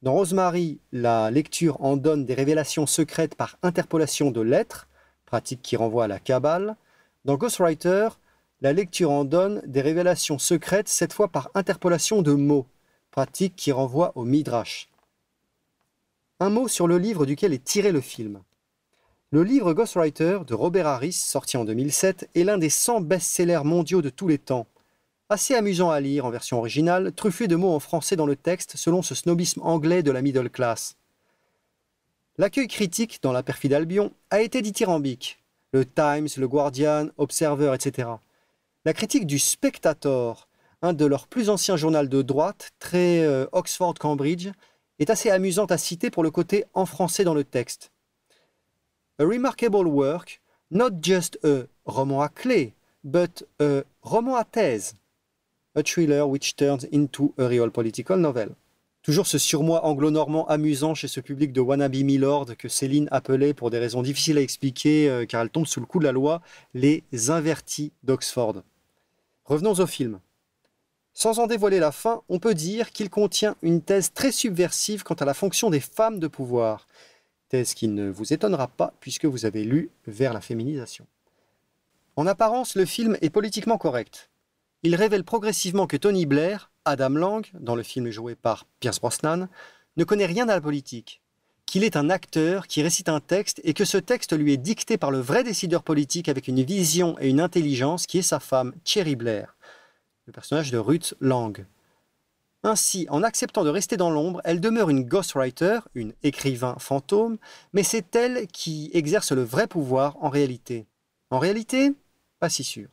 Dans Rosemary, la lecture en donne des révélations secrètes par interpolation de lettres, pratique qui renvoie à la Kabbale. Dans Ghostwriter, la lecture en donne des révélations secrètes, cette fois par interpolation de mots, pratique qui renvoie au Midrash. Un mot sur le livre duquel est tiré le film. Le livre Ghostwriter de Robert Harris, sorti en 2007, est l'un des 100 best-sellers mondiaux de tous les temps. Assez amusant à lire en version originale, truffé de mots en français dans le texte selon ce snobisme anglais de la middle class. L'accueil critique dans La perfide Albion a été dithyrambique. Le Times, le Guardian, Observer, etc. La critique du Spectator, un de leurs plus anciens journaux de droite, très euh, Oxford-Cambridge, est assez amusante à citer pour le côté en français dans le texte. A remarkable work, not just a roman à clé, but a roman à thèse. A thriller which turns into a real political novel. Toujours ce surmoi anglo-normand amusant chez ce public de wannabe milord que Céline appelait, pour des raisons difficiles à expliquer, euh, car elle tombe sous le coup de la loi, les invertis d'Oxford. Revenons au film. Sans en dévoiler la fin, on peut dire qu'il contient une thèse très subversive quant à la fonction des femmes de pouvoir. Thèse qui ne vous étonnera pas puisque vous avez lu Vers la féminisation. En apparence, le film est politiquement correct. Il révèle progressivement que Tony Blair, Adam Lang, dans le film joué par Pierce Brosnan, ne connaît rien à la politique, qu'il est un acteur qui récite un texte et que ce texte lui est dicté par le vrai décideur politique avec une vision et une intelligence qui est sa femme, Cherry Blair, le personnage de Ruth Lang. Ainsi, en acceptant de rester dans l'ombre, elle demeure une ghostwriter, une écrivain fantôme, mais c'est elle qui exerce le vrai pouvoir en réalité. En réalité, pas si sûr.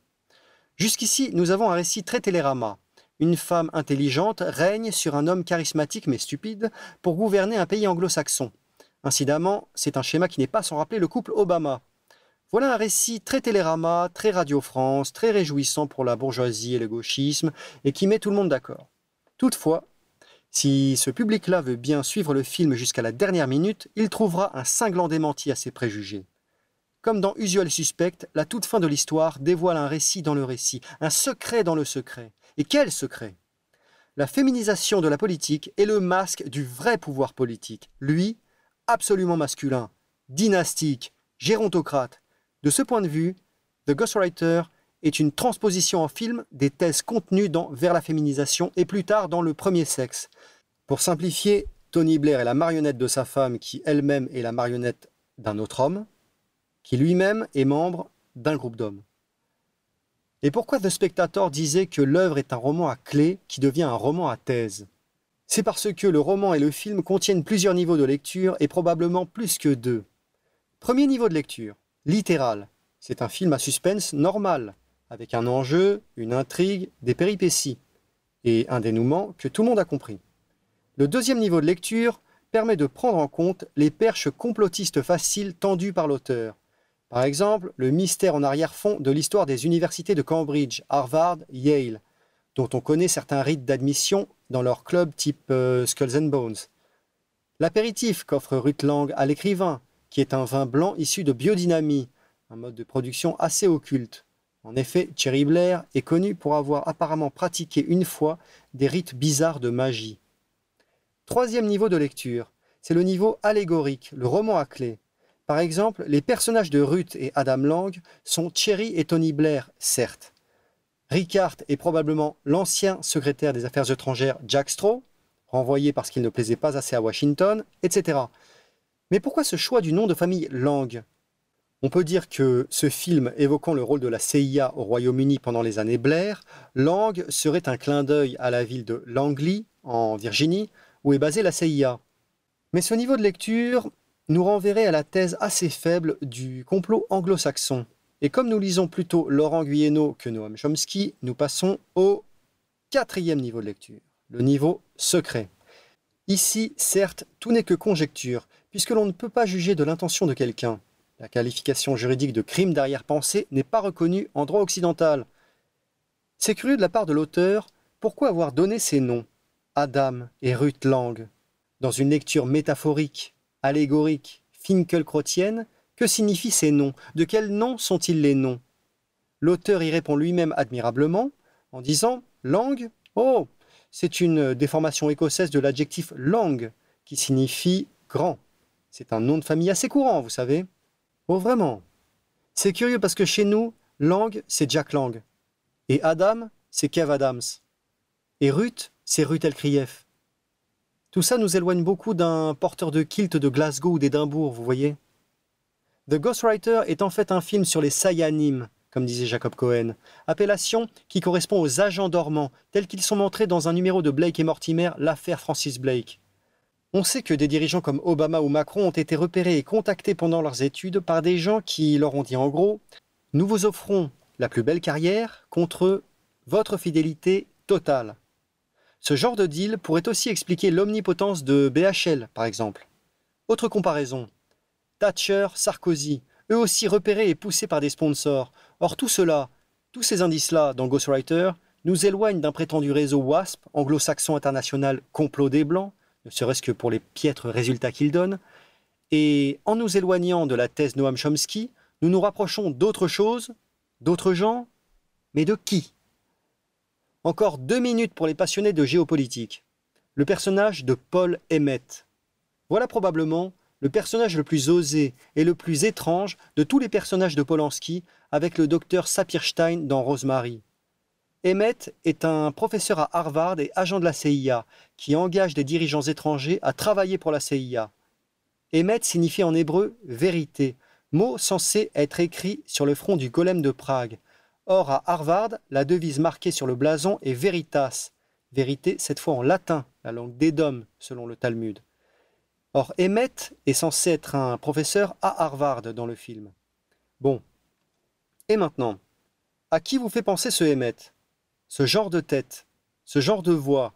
Jusqu'ici, nous avons un récit très télérama, une femme intelligente règne sur un homme charismatique mais stupide pour gouverner un pays anglo-saxon. Incidemment, c'est un schéma qui n'est pas sans rappeler le couple Obama. Voilà un récit très télérama, très Radio France, très réjouissant pour la bourgeoisie et le gauchisme, et qui met tout le monde d'accord. Toutefois, si ce public-là veut bien suivre le film jusqu'à la dernière minute, il trouvera un cinglant démenti à ses préjugés. Comme dans Usual Suspect, la toute fin de l'histoire dévoile un récit dans le récit, un secret dans le secret. Et quel secret? La féminisation de la politique est le masque du vrai pouvoir politique. Lui, absolument masculin, dynastique, gérontocrate. De ce point de vue, The Ghostwriter est une transposition en film des thèses contenues dans Vers la féminisation et plus tard dans Le premier sexe. Pour simplifier, Tony Blair est la marionnette de sa femme qui elle-même est la marionnette d'un autre homme, qui lui-même est membre d'un groupe d'hommes. Et pourquoi The Spectator disait que l'œuvre est un roman à clé qui devient un roman à thèse? C'est parce que le roman et le film contiennent plusieurs niveaux de lecture et probablement plus que deux. Premier niveau de lecture, littéral. C'est un film à suspense normal, avec un enjeu, une intrigue, des péripéties, et un dénouement que tout le monde a compris. Le deuxième niveau de lecture permet de prendre en compte les perches complotistes faciles tendues par l'auteur. Par exemple, le mystère en arrière-fond de l'histoire des universités de Cambridge, Harvard, Yale, dont on connaît certains rites d'admission dans leur club type euh, Skulls and Bones. L'apéritif qu'offre Ruth Lang à l'écrivain, qui est un vin blanc issu de biodynamie, un mode de production assez occulte. En effet, Cherry Blair est connu pour avoir apparemment pratiqué une fois des rites bizarres de magie. Troisième niveau de lecture, c'est le niveau allégorique, le roman à clé. Par exemple, les personnages de Ruth et Adam Lang sont Cherry et Tony Blair, certes. Ricard est probablement l'ancien secrétaire des Affaires étrangères Jack Straw, renvoyé parce qu'il ne plaisait pas assez à Washington, etc. Mais pourquoi ce choix du nom de famille Lang? On peut dire que ce film évoquant le rôle de la CIA au Royaume-Uni pendant les années Blair, Lang serait un clin d'œil à la ville de Langley, en Virginie, où est basée la CIA. Mais ce niveau de lecture nous renverrait à la thèse assez faible du complot anglo-saxon. Et comme nous lisons plutôt Laurent Guyeno que Noam Chomsky, nous passons au quatrième niveau de lecture, le niveau secret. Ici, certes, tout n'est que conjecture, puisque l'on ne peut pas juger de l'intention de quelqu'un. La qualification juridique de crime d'arrière-pensée n'est pas reconnue en droit occidental. C'est curieux de la part de l'auteur, pourquoi avoir donné ces noms, Adam et Ruth Lang? Dans une lecture métaphorique, allégorique, finkelcrotienne, que signifient ces noms? De quels noms sont-ils les noms? L'auteur y répond lui-même admirablement en disant Lang Oh C'est une déformation écossaise de l'adjectif lang, qui signifie grand. C'est un nom de famille assez courant, vous savez. Oh, vraiment C'est curieux parce que chez nous, Lang, c'est Jack Lang. Et Adam, c'est Kev Adams. Et Ruth, c'est Ruth Elkrief. Tout ça nous éloigne beaucoup d'un porteur de kilt de Glasgow ou d'Édimbourg, vous voyez The Ghostwriter est en fait un film sur les Sayanim, comme disait Jacob Cohen, appellation qui correspond aux agents dormants, tels qu'ils sont montrés dans un numéro de Blake et Mortimer, l'affaire Francis Blake. On sait que des dirigeants comme Obama ou Macron ont été repérés et contactés pendant leurs études par des gens qui leur ont dit en gros Nous vous offrons la plus belle carrière contre votre fidélité totale. Ce genre de deal pourrait aussi expliquer l'omnipotence de BHL, par exemple. Autre comparaison Thatcher, Sarkozy, eux aussi repérés et poussés par des sponsors. Or, tout cela, tous ces indices-là dans Ghostwriter, nous éloignent d'un prétendu réseau WASP, anglo-saxon international complot des Blancs, ne serait-ce que pour les piètres résultats qu'il donne. Et en nous éloignant de la thèse Noam Chomsky, nous nous rapprochons d'autres choses, d'autres gens, mais de qui? Encore deux minutes pour les passionnés de géopolitique. Le personnage de Paul Emmett. Voilà probablement le personnage le plus osé et le plus étrange de tous les personnages de Polanski avec le docteur Sapirstein dans Rosemary. Emmett est un professeur à Harvard et agent de la CIA qui engage des dirigeants étrangers à travailler pour la CIA. Emmett signifie en hébreu vérité, mot censé être écrit sur le front du golem de Prague. Or, à Harvard, la devise marquée sur le blason est Veritas, vérité cette fois en latin, la langue d'Édom selon le Talmud. Or, Emmett est censé être un professeur à Harvard dans le film. Bon. Et maintenant, à qui vous fait penser ce Emmett? Ce genre de tête, ce genre de voix,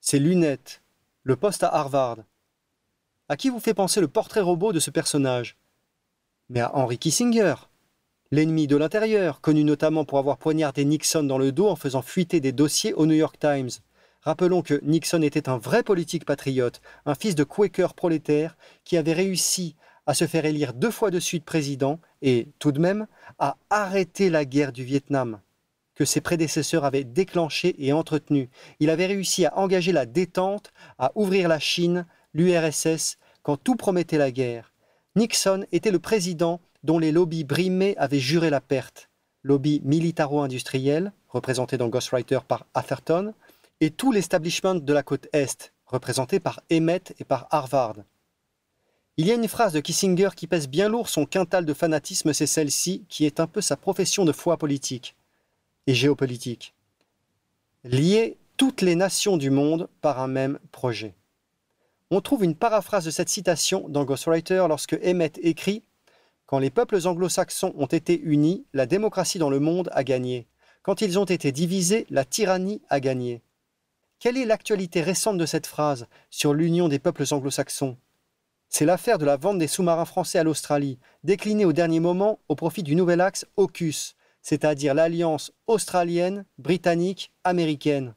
ces lunettes, le poste à Harvard? À qui vous fait penser le portrait robot de ce personnage? Mais à Henry Kissinger, l'ennemi de l'intérieur, connu notamment pour avoir poignardé Nixon dans le dos en faisant fuiter des dossiers au New York Times. Rappelons que Nixon était un vrai politique patriote, un fils de Quaker prolétaire qui avait réussi à se faire élire deux fois de suite président et, tout de même, à arrêter la guerre du Vietnam que ses prédécesseurs avaient déclenché et entretenu. Il avait réussi à engager la détente, à ouvrir la Chine, l'URSS, quand tout promettait la guerre. Nixon était le président dont les lobbies brimés avaient juré la perte. Lobby militaro-industriel, représenté dans Ghostwriter par Atherton, et tout l'establishment de la côte Est, représenté par Emmett et par Harvard. Il y a une phrase de Kissinger qui pèse bien lourd son quintal de fanatisme, c'est celle-ci, qui est un peu sa profession de foi politique et géopolitique. Lier toutes les nations du monde par un même projet. On trouve une paraphrase de cette citation dans Ghostwriter lorsque Emmett écrit Quand les peuples anglo-saxons ont été unis, la démocratie dans le monde a gagné. Quand ils ont été divisés, la tyrannie a gagné. Quelle est l'actualité récente de cette phrase sur l'union des peuples anglo-saxons? C'est l'affaire de la vente des sous-marins français à l'Australie, déclinée au dernier moment au profit du nouvel axe AUKUS, c'est-à-dire l'alliance australienne, britannique, américaine.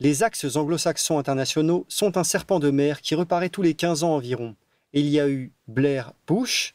Les axes anglo-saxons internationaux sont un serpent de mer qui reparaît tous les 15 ans environ. il y a eu Blair-Bush,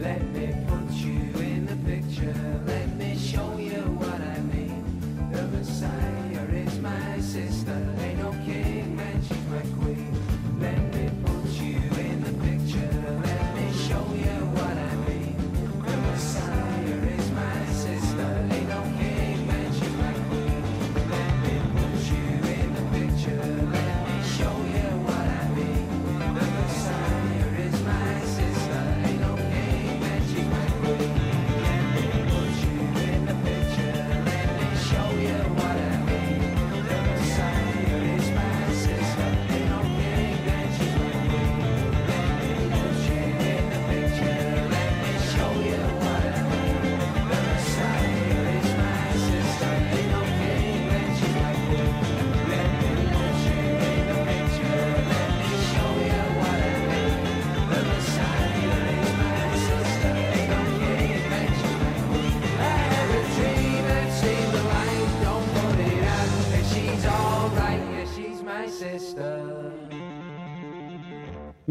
Let me put you in the picture, let me show you what I mean. The Messiah is my sister, ain't no king, man, she's my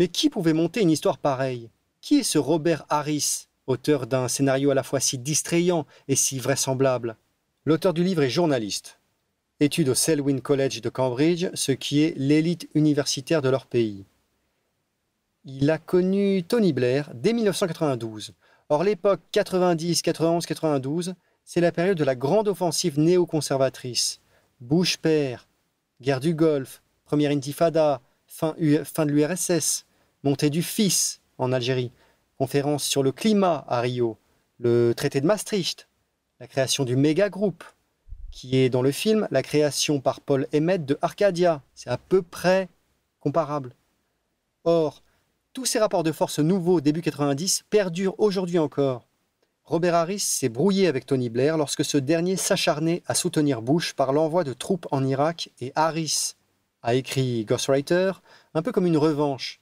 Mais qui pouvait monter une histoire pareille? Qui est ce Robert Harris, auteur d'un scénario à la fois si distrayant et si vraisemblable? L'auteur du livre est journaliste. Étude au Selwyn College de Cambridge, ce qui est l'élite universitaire de leur pays. Il a connu Tony Blair dès 1992. Or, l'époque 90, 91, 92, c'est la période de la grande offensive néoconservatrice. Bush père, guerre du Golfe, première intifada, fin, de l'URSS, montée du fils en Algérie, conférence sur le climat à Rio, le traité de Maastricht, la création du méga groupe, qui est dans le film la création par Paul Emmett de Arcadia. C'est à peu près comparable. Or, tous ces rapports de force nouveaux début 90 perdurent aujourd'hui encore. Robert Harris s'est brouillé avec Tony Blair lorsque ce dernier s'acharnait à soutenir Bush par l'envoi de troupes en Irak et Harris a écrit Ghostwriter un peu comme une revanche.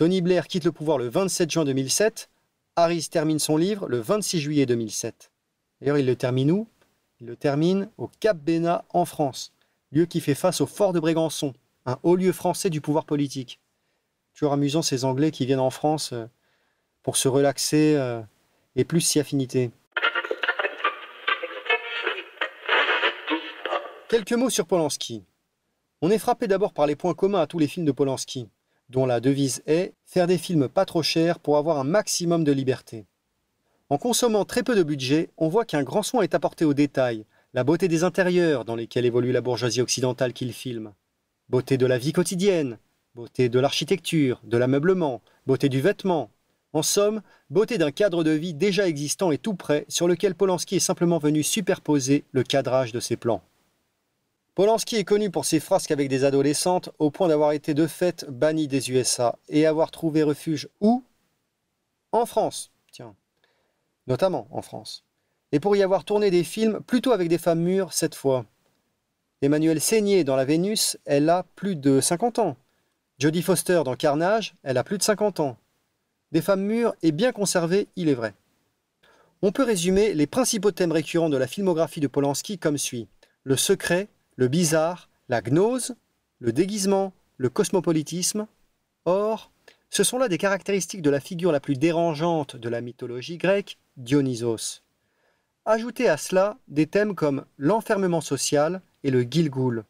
Tony Blair quitte le pouvoir le 27 juin 2007, Harris termine son livre le 26 juillet 2007. D'ailleurs, il le termine où? Il le termine au Cap Bénat en France, lieu qui fait face au fort de Brégançon, un haut lieu français du pouvoir politique. Toujours amusant ces Anglais qui viennent en France euh, pour se relaxer euh, et plus s'y affinité. Quelques mots sur Polanski. On est frappé d'abord par les points communs à tous les films de Polanski, dont la devise est faire des films pas trop chers pour avoir un maximum de liberté. En consommant très peu de budget, on voit qu'un grand soin est apporté aux détails, la beauté des intérieurs dans lesquels évolue la bourgeoisie occidentale qu'il filme, beauté de la vie quotidienne, beauté de l'architecture, de l'ameublement, beauté du vêtement. En somme, beauté d'un cadre de vie déjà existant et tout prêt sur lequel Polanski est simplement venu superposer le cadrage de ses plans. Polanski est connu pour ses frasques avec des adolescentes au point d'avoir été de fait banni des USA et avoir trouvé refuge où? En France, tiens. Notamment en France. Et pour y avoir tourné des films plutôt avec des femmes mûres cette fois. Emmanuelle Seigné dans La Vénus, elle a plus de 50 ans. Jodie Foster dans Carnage, elle a plus de 50 ans. Des femmes mûres et bien conservées, il est vrai. On peut résumer les principaux thèmes récurrents de la filmographie de Polanski comme suit. Le secret, le bizarre, la gnose, le déguisement, le cosmopolitisme. Or, ce sont là des caractéristiques de la figure la plus dérangeante de la mythologie grecque, Dionysos. Ajoutez à cela des thèmes comme l'enfermement social et le Gilgoul.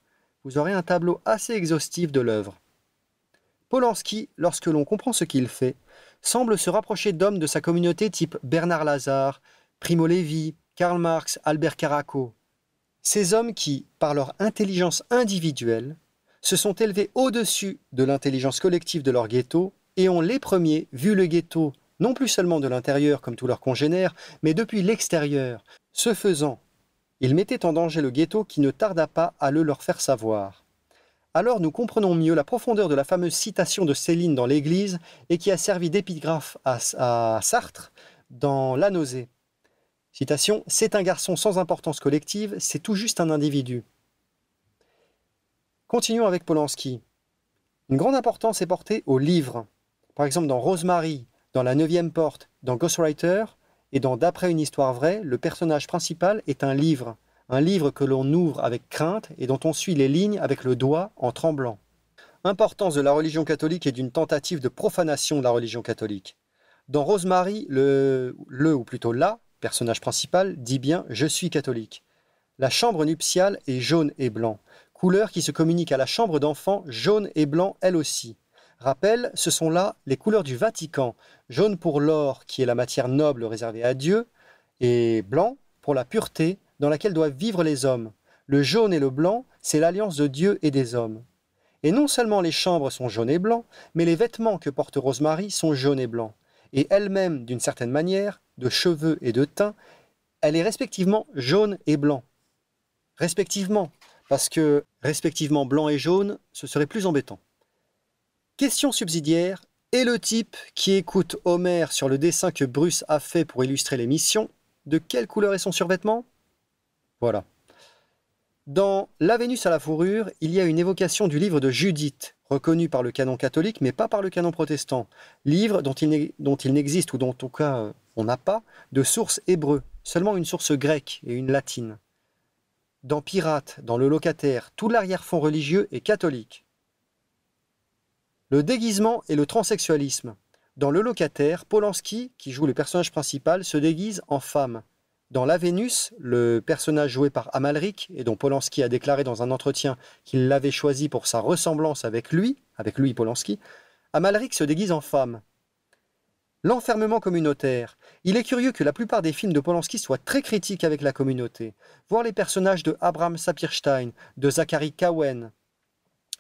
Vous aurez un tableau assez exhaustif de l'œuvre. Polanski, lorsque l'on comprend ce qu'il fait, semble se rapprocher d'hommes de sa communauté type Bernard Lazare, Primo Levi, Karl Marx, Albert Caraco. Ces hommes qui, par leur intelligence individuelle, se sont élevés au-dessus de l'intelligence collective de leur ghetto et ont les premiers vu le ghetto non plus seulement de l'intérieur comme tous leurs congénères, mais depuis l'extérieur. Ce faisant, ils mettaient en danger le ghetto qui ne tarda pas à le leur faire savoir. Alors nous comprenons mieux la profondeur de la fameuse citation de Céline dans l'Église et qui a servi d'épigraphe à, Sartre dans La nausée. Citation C'est un garçon sans importance collective, c'est tout juste un individu. Continuons avec Polanski. Une grande importance est portée aux livres. Par exemple, dans Rosemary, dans La Neuvième Porte, dans Ghostwriter et dans D'après une histoire vraie, le personnage principal est un livre. Un livre que l'on ouvre avec crainte et dont on suit les lignes avec le doigt en tremblant. Importance de la religion catholique et d'une tentative de profanation de la religion catholique. Dans Rosemary, le, le ou plutôt la personnage principal dit bien Je suis catholique. La chambre nuptiale est jaune et blanc couleurs qui se communiquent à la chambre d'enfant jaune et blanc elle aussi. Rappel, ce sont là les couleurs du Vatican, jaune pour l'or qui est la matière noble réservée à Dieu, et blanc pour la pureté dans laquelle doivent vivre les hommes. Le jaune et le blanc, c'est l'alliance de Dieu et des hommes. Et non seulement les chambres sont jaunes et blancs, mais les vêtements que porte Rosemary sont jaunes et blancs. Et elle-même, d'une certaine manière, de cheveux et de teint, elle est respectivement jaune et blanc. Respectivement, parce que, respectivement blanc et jaune, ce serait plus embêtant. Question subsidiaire, et le type qui écoute Homer sur le dessin que Bruce a fait pour illustrer l'émission, de quelle couleur est son survêtement? Voilà. Dans La Vénus à la fourrure, il y a une évocation du livre de Judith, reconnu par le canon catholique mais pas par le canon protestant, livre dont il n'existe ou dont en tout cas euh, on n'a pas de source hébreu, seulement une source grecque et une latine. Dans Pirate, dans Le Locataire, tout l'arrière-fond religieux est catholique. Le déguisement et le transsexualisme. Dans Le Locataire, Polanski, qui joue le personnage principal, se déguise en femme. Dans La Vénus, le personnage joué par Amalric, et dont Polanski a déclaré dans un entretien qu'il l'avait choisi pour sa ressemblance avec lui, avec lui Polanski, Amalric se déguise en femme. L'enfermement communautaire. Il est curieux que la plupart des films de Polanski soient très critiques avec la communauté. Voir les personnages de Abraham Sapirstein, de Zachary Cowen.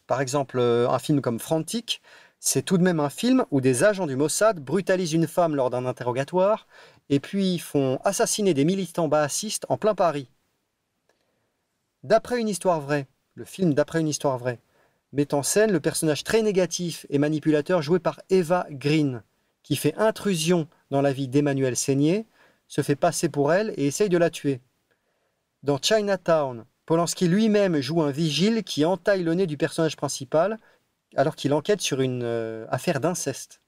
Par exemple, euh, un film comme Frantic, c'est tout de même un film où des agents du Mossad brutalisent une femme lors d'un interrogatoire et puis font assassiner des militants bassistes en plein Paris. D'après une histoire vraie, le film D'après une histoire vraie, met en scène le personnage très négatif et manipulateur joué par Eva Green qui fait intrusion dans la vie d'Emmanuel Seigné, se fait passer pour elle et essaye de la tuer. Dans Chinatown, Polanski lui-même joue un vigile qui entaille le nez du personnage principal alors qu'il enquête sur une euh, affaire d'inceste.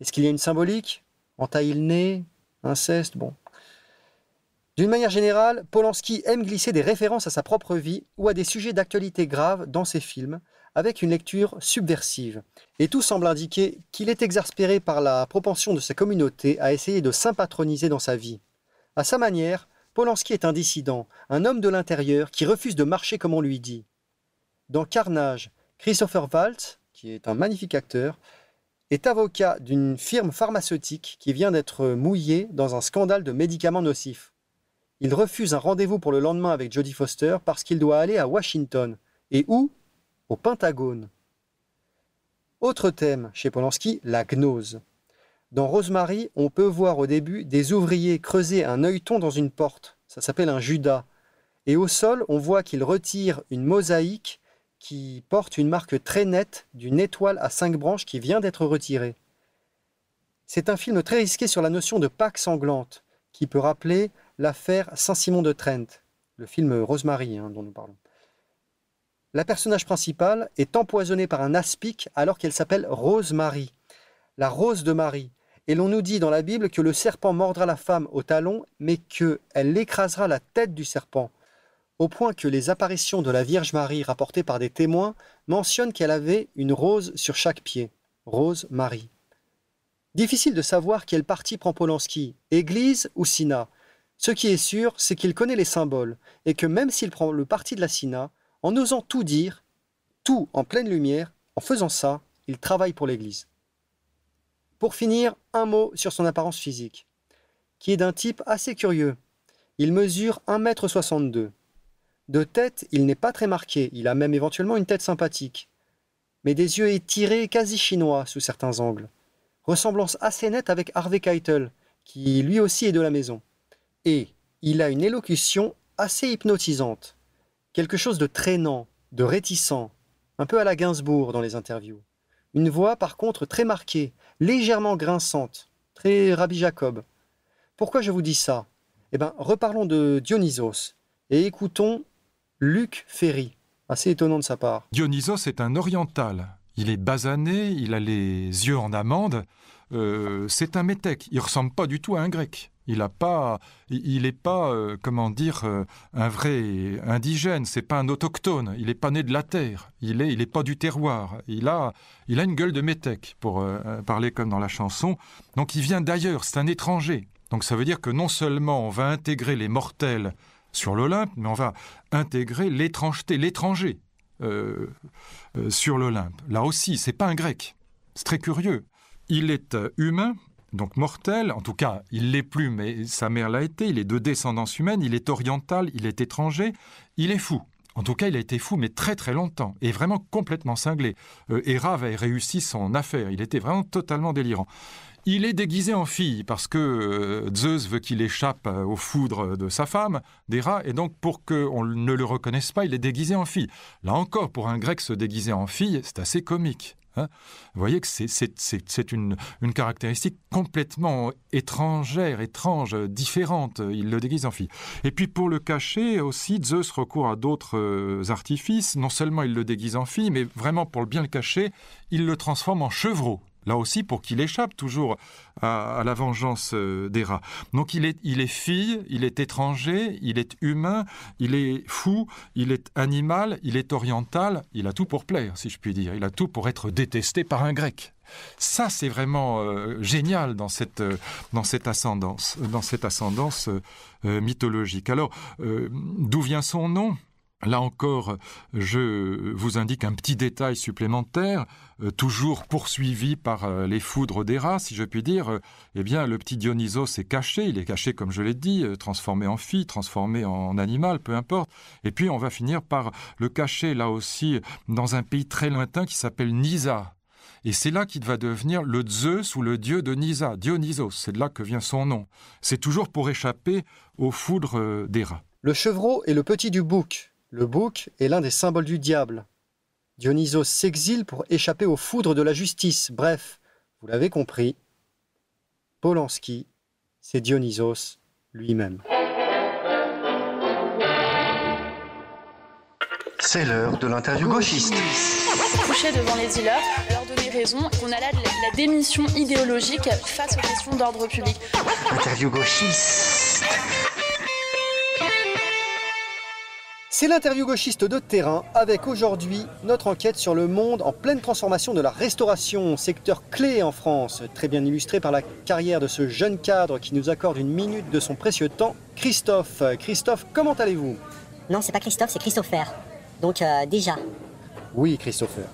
Est-ce qu'il y a une symbolique? Entaille le nez Inceste Bon. D'une manière générale, Polanski aime glisser des références à sa propre vie ou à des sujets d'actualité grave dans ses films, avec une lecture subversive. Et tout semble indiquer qu'il est exaspéré par la propension de sa communauté à essayer de s'impatroniser dans sa vie. À sa manière, Polanski est un dissident, un homme de l'intérieur qui refuse de marcher comme on lui dit. Dans Carnage, Christopher Waltz, qui est un magnifique acteur, est avocat d'une firme pharmaceutique qui vient d'être mouillée dans un scandale de médicaments nocifs. Il refuse un rendez-vous pour le lendemain avec Jodie Foster parce qu'il doit aller à Washington. Et où au Pentagone. Autre thème chez Polanski, la gnose. Dans Rosemary, on peut voir au début des ouvriers creuser un œilleton dans une porte. Ça s'appelle un judas. Et au sol, on voit qu'ils retirent une mosaïque qui porte une marque très nette d'une étoile à cinq branches qui vient d'être retirée. C'est un film très risqué sur la notion de Pâques sanglante, qui peut rappeler l'affaire Saint-Simon de Trent, le film Rosemary hein, dont nous parlons. La personnage principale est empoisonnée par un aspic alors qu'elle s'appelle Rose-Marie, la rose de Marie. Et l'on nous dit dans la Bible que le serpent mordra la femme au talon, mais qu'elle écrasera la tête du serpent, au point que les apparitions de la Vierge Marie rapportées par des témoins mentionnent qu'elle avait une rose sur chaque pied. Rose Marie. Difficile de savoir quelle partie prend Polanski, Église ou Sina. Ce qui est sûr, c'est qu'il connaît les symboles, et que même s'il prend le parti de la Sina, en osant tout dire, tout en pleine lumière, en faisant ça, il travaille pour l'Église. Pour finir, un mot sur son apparence physique, qui est d'un type assez curieux. Il mesure 1m62. De tête, il n'est pas très marqué, il a même éventuellement une tête sympathique, mais des yeux étirés quasi chinois sous certains angles ressemblance assez nette avec Harvey Keitel, qui lui aussi est de la maison. Et il a une élocution assez hypnotisante, quelque chose de traînant, de réticent, un peu à la Gainsbourg dans les interviews. Une voix par contre très marquée, légèrement grinçante, très Rabbi Jacob. Pourquoi je vous dis ça? Eh bien, reparlons de Dionysos et écoutons Luc Ferry, assez étonnant de sa part. Dionysos est un oriental, il est basané, il a les yeux en amande. Euh, c'est un métèque. Il ressemble pas du tout à un grec. Il a pas, il n'est pas, euh, comment dire, euh, un vrai indigène. C'est pas un autochtone. Il n'est pas né de la terre. Il est, il est pas du terroir. Il a, il a une gueule de métèque pour parler comme dans la chanson. Donc il vient d'ailleurs. C'est un étranger. Donc ça veut dire que non seulement on va intégrer les mortels sur l'Olympe, mais on va intégrer l'étrangeté, l'étranger. Euh, euh, sur l'Olympe. Là aussi, c'est pas un grec. C'est très curieux. Il est euh, humain, donc mortel, en tout cas, il l'est plus, mais sa mère l'a été, il est de descendance humaine, il est oriental, il est étranger, il est fou. En tout cas, il a été fou, mais très très longtemps, et vraiment complètement cinglé. Euh, avait réussi son affaire, il était vraiment totalement délirant. Il est déguisé en fille parce que euh, Zeus veut qu'il échappe euh, aux foudres de sa femme, d'Héra, et donc pour qu'on ne le reconnaisse pas, il est déguisé en fille. Là encore, pour un grec se déguiser en fille, c'est assez comique. Hein. Vous voyez que c'est une, une, caractéristique complètement étrangère, étrange, différente. Il le déguise en fille. Et puis pour le cacher aussi, Zeus recourt à d'autres euh, artifices. Non seulement il le déguise en fille, mais vraiment pour bien le cacher, il le transforme en chevreau là aussi pour qu'il échappe toujours à, la vengeance euh, des rats. Donc il est, il est fille, il est étranger, il est humain, il est fou, il est animal, il est oriental, il a tout pour plaire, si je puis dire, il a tout pour être détesté par un grec. Ça, c'est vraiment euh, génial dans cette, euh, dans cette ascendance, dans cette ascendance mythologique. Alors, d'où vient son nom? Là encore, je vous indique un petit détail supplémentaire, euh, toujours poursuivi par euh, les foudres des rats, si je puis dire. Euh, eh bien, le petit Dionysos est caché, il est caché, comme je l'ai dit, transformé en fille, transformé en animal, peu importe. Et puis, on va finir par le cacher, là aussi, dans un pays très lointain qui s'appelle Nisa. Et c'est là qu'il va devenir le Zeus ou le dieu de Nisa, Dionysos. C'est de là que vient son nom. C'est toujours pour échapper aux foudres des rats. Le chevreau est le petit du bouc, le bouc est l'un des symboles du diable. Dionysos s'exile pour échapper aux foudres de la justice. Bref, vous l'avez compris, Polanski, c'est Dionysos lui-même. C'est l'heure de l'interview gauchiste. Coucher devant les dealers, leur donner raison, qu'on a là la démission idéologique face aux questions d'ordre public. Interview gauchiste. C'est l'interview gauchiste de terrain avec aujourd'hui notre enquête sur le monde en pleine transformation de la restauration, secteur clé en France, très bien illustré par la carrière de ce jeune cadre qui nous accorde une minute de son précieux temps, Christophe. Christophe, comment allez-vous? Non, c'est pas Christophe, c'est Christopher. Donc euh, déjà. Oui, Christopher.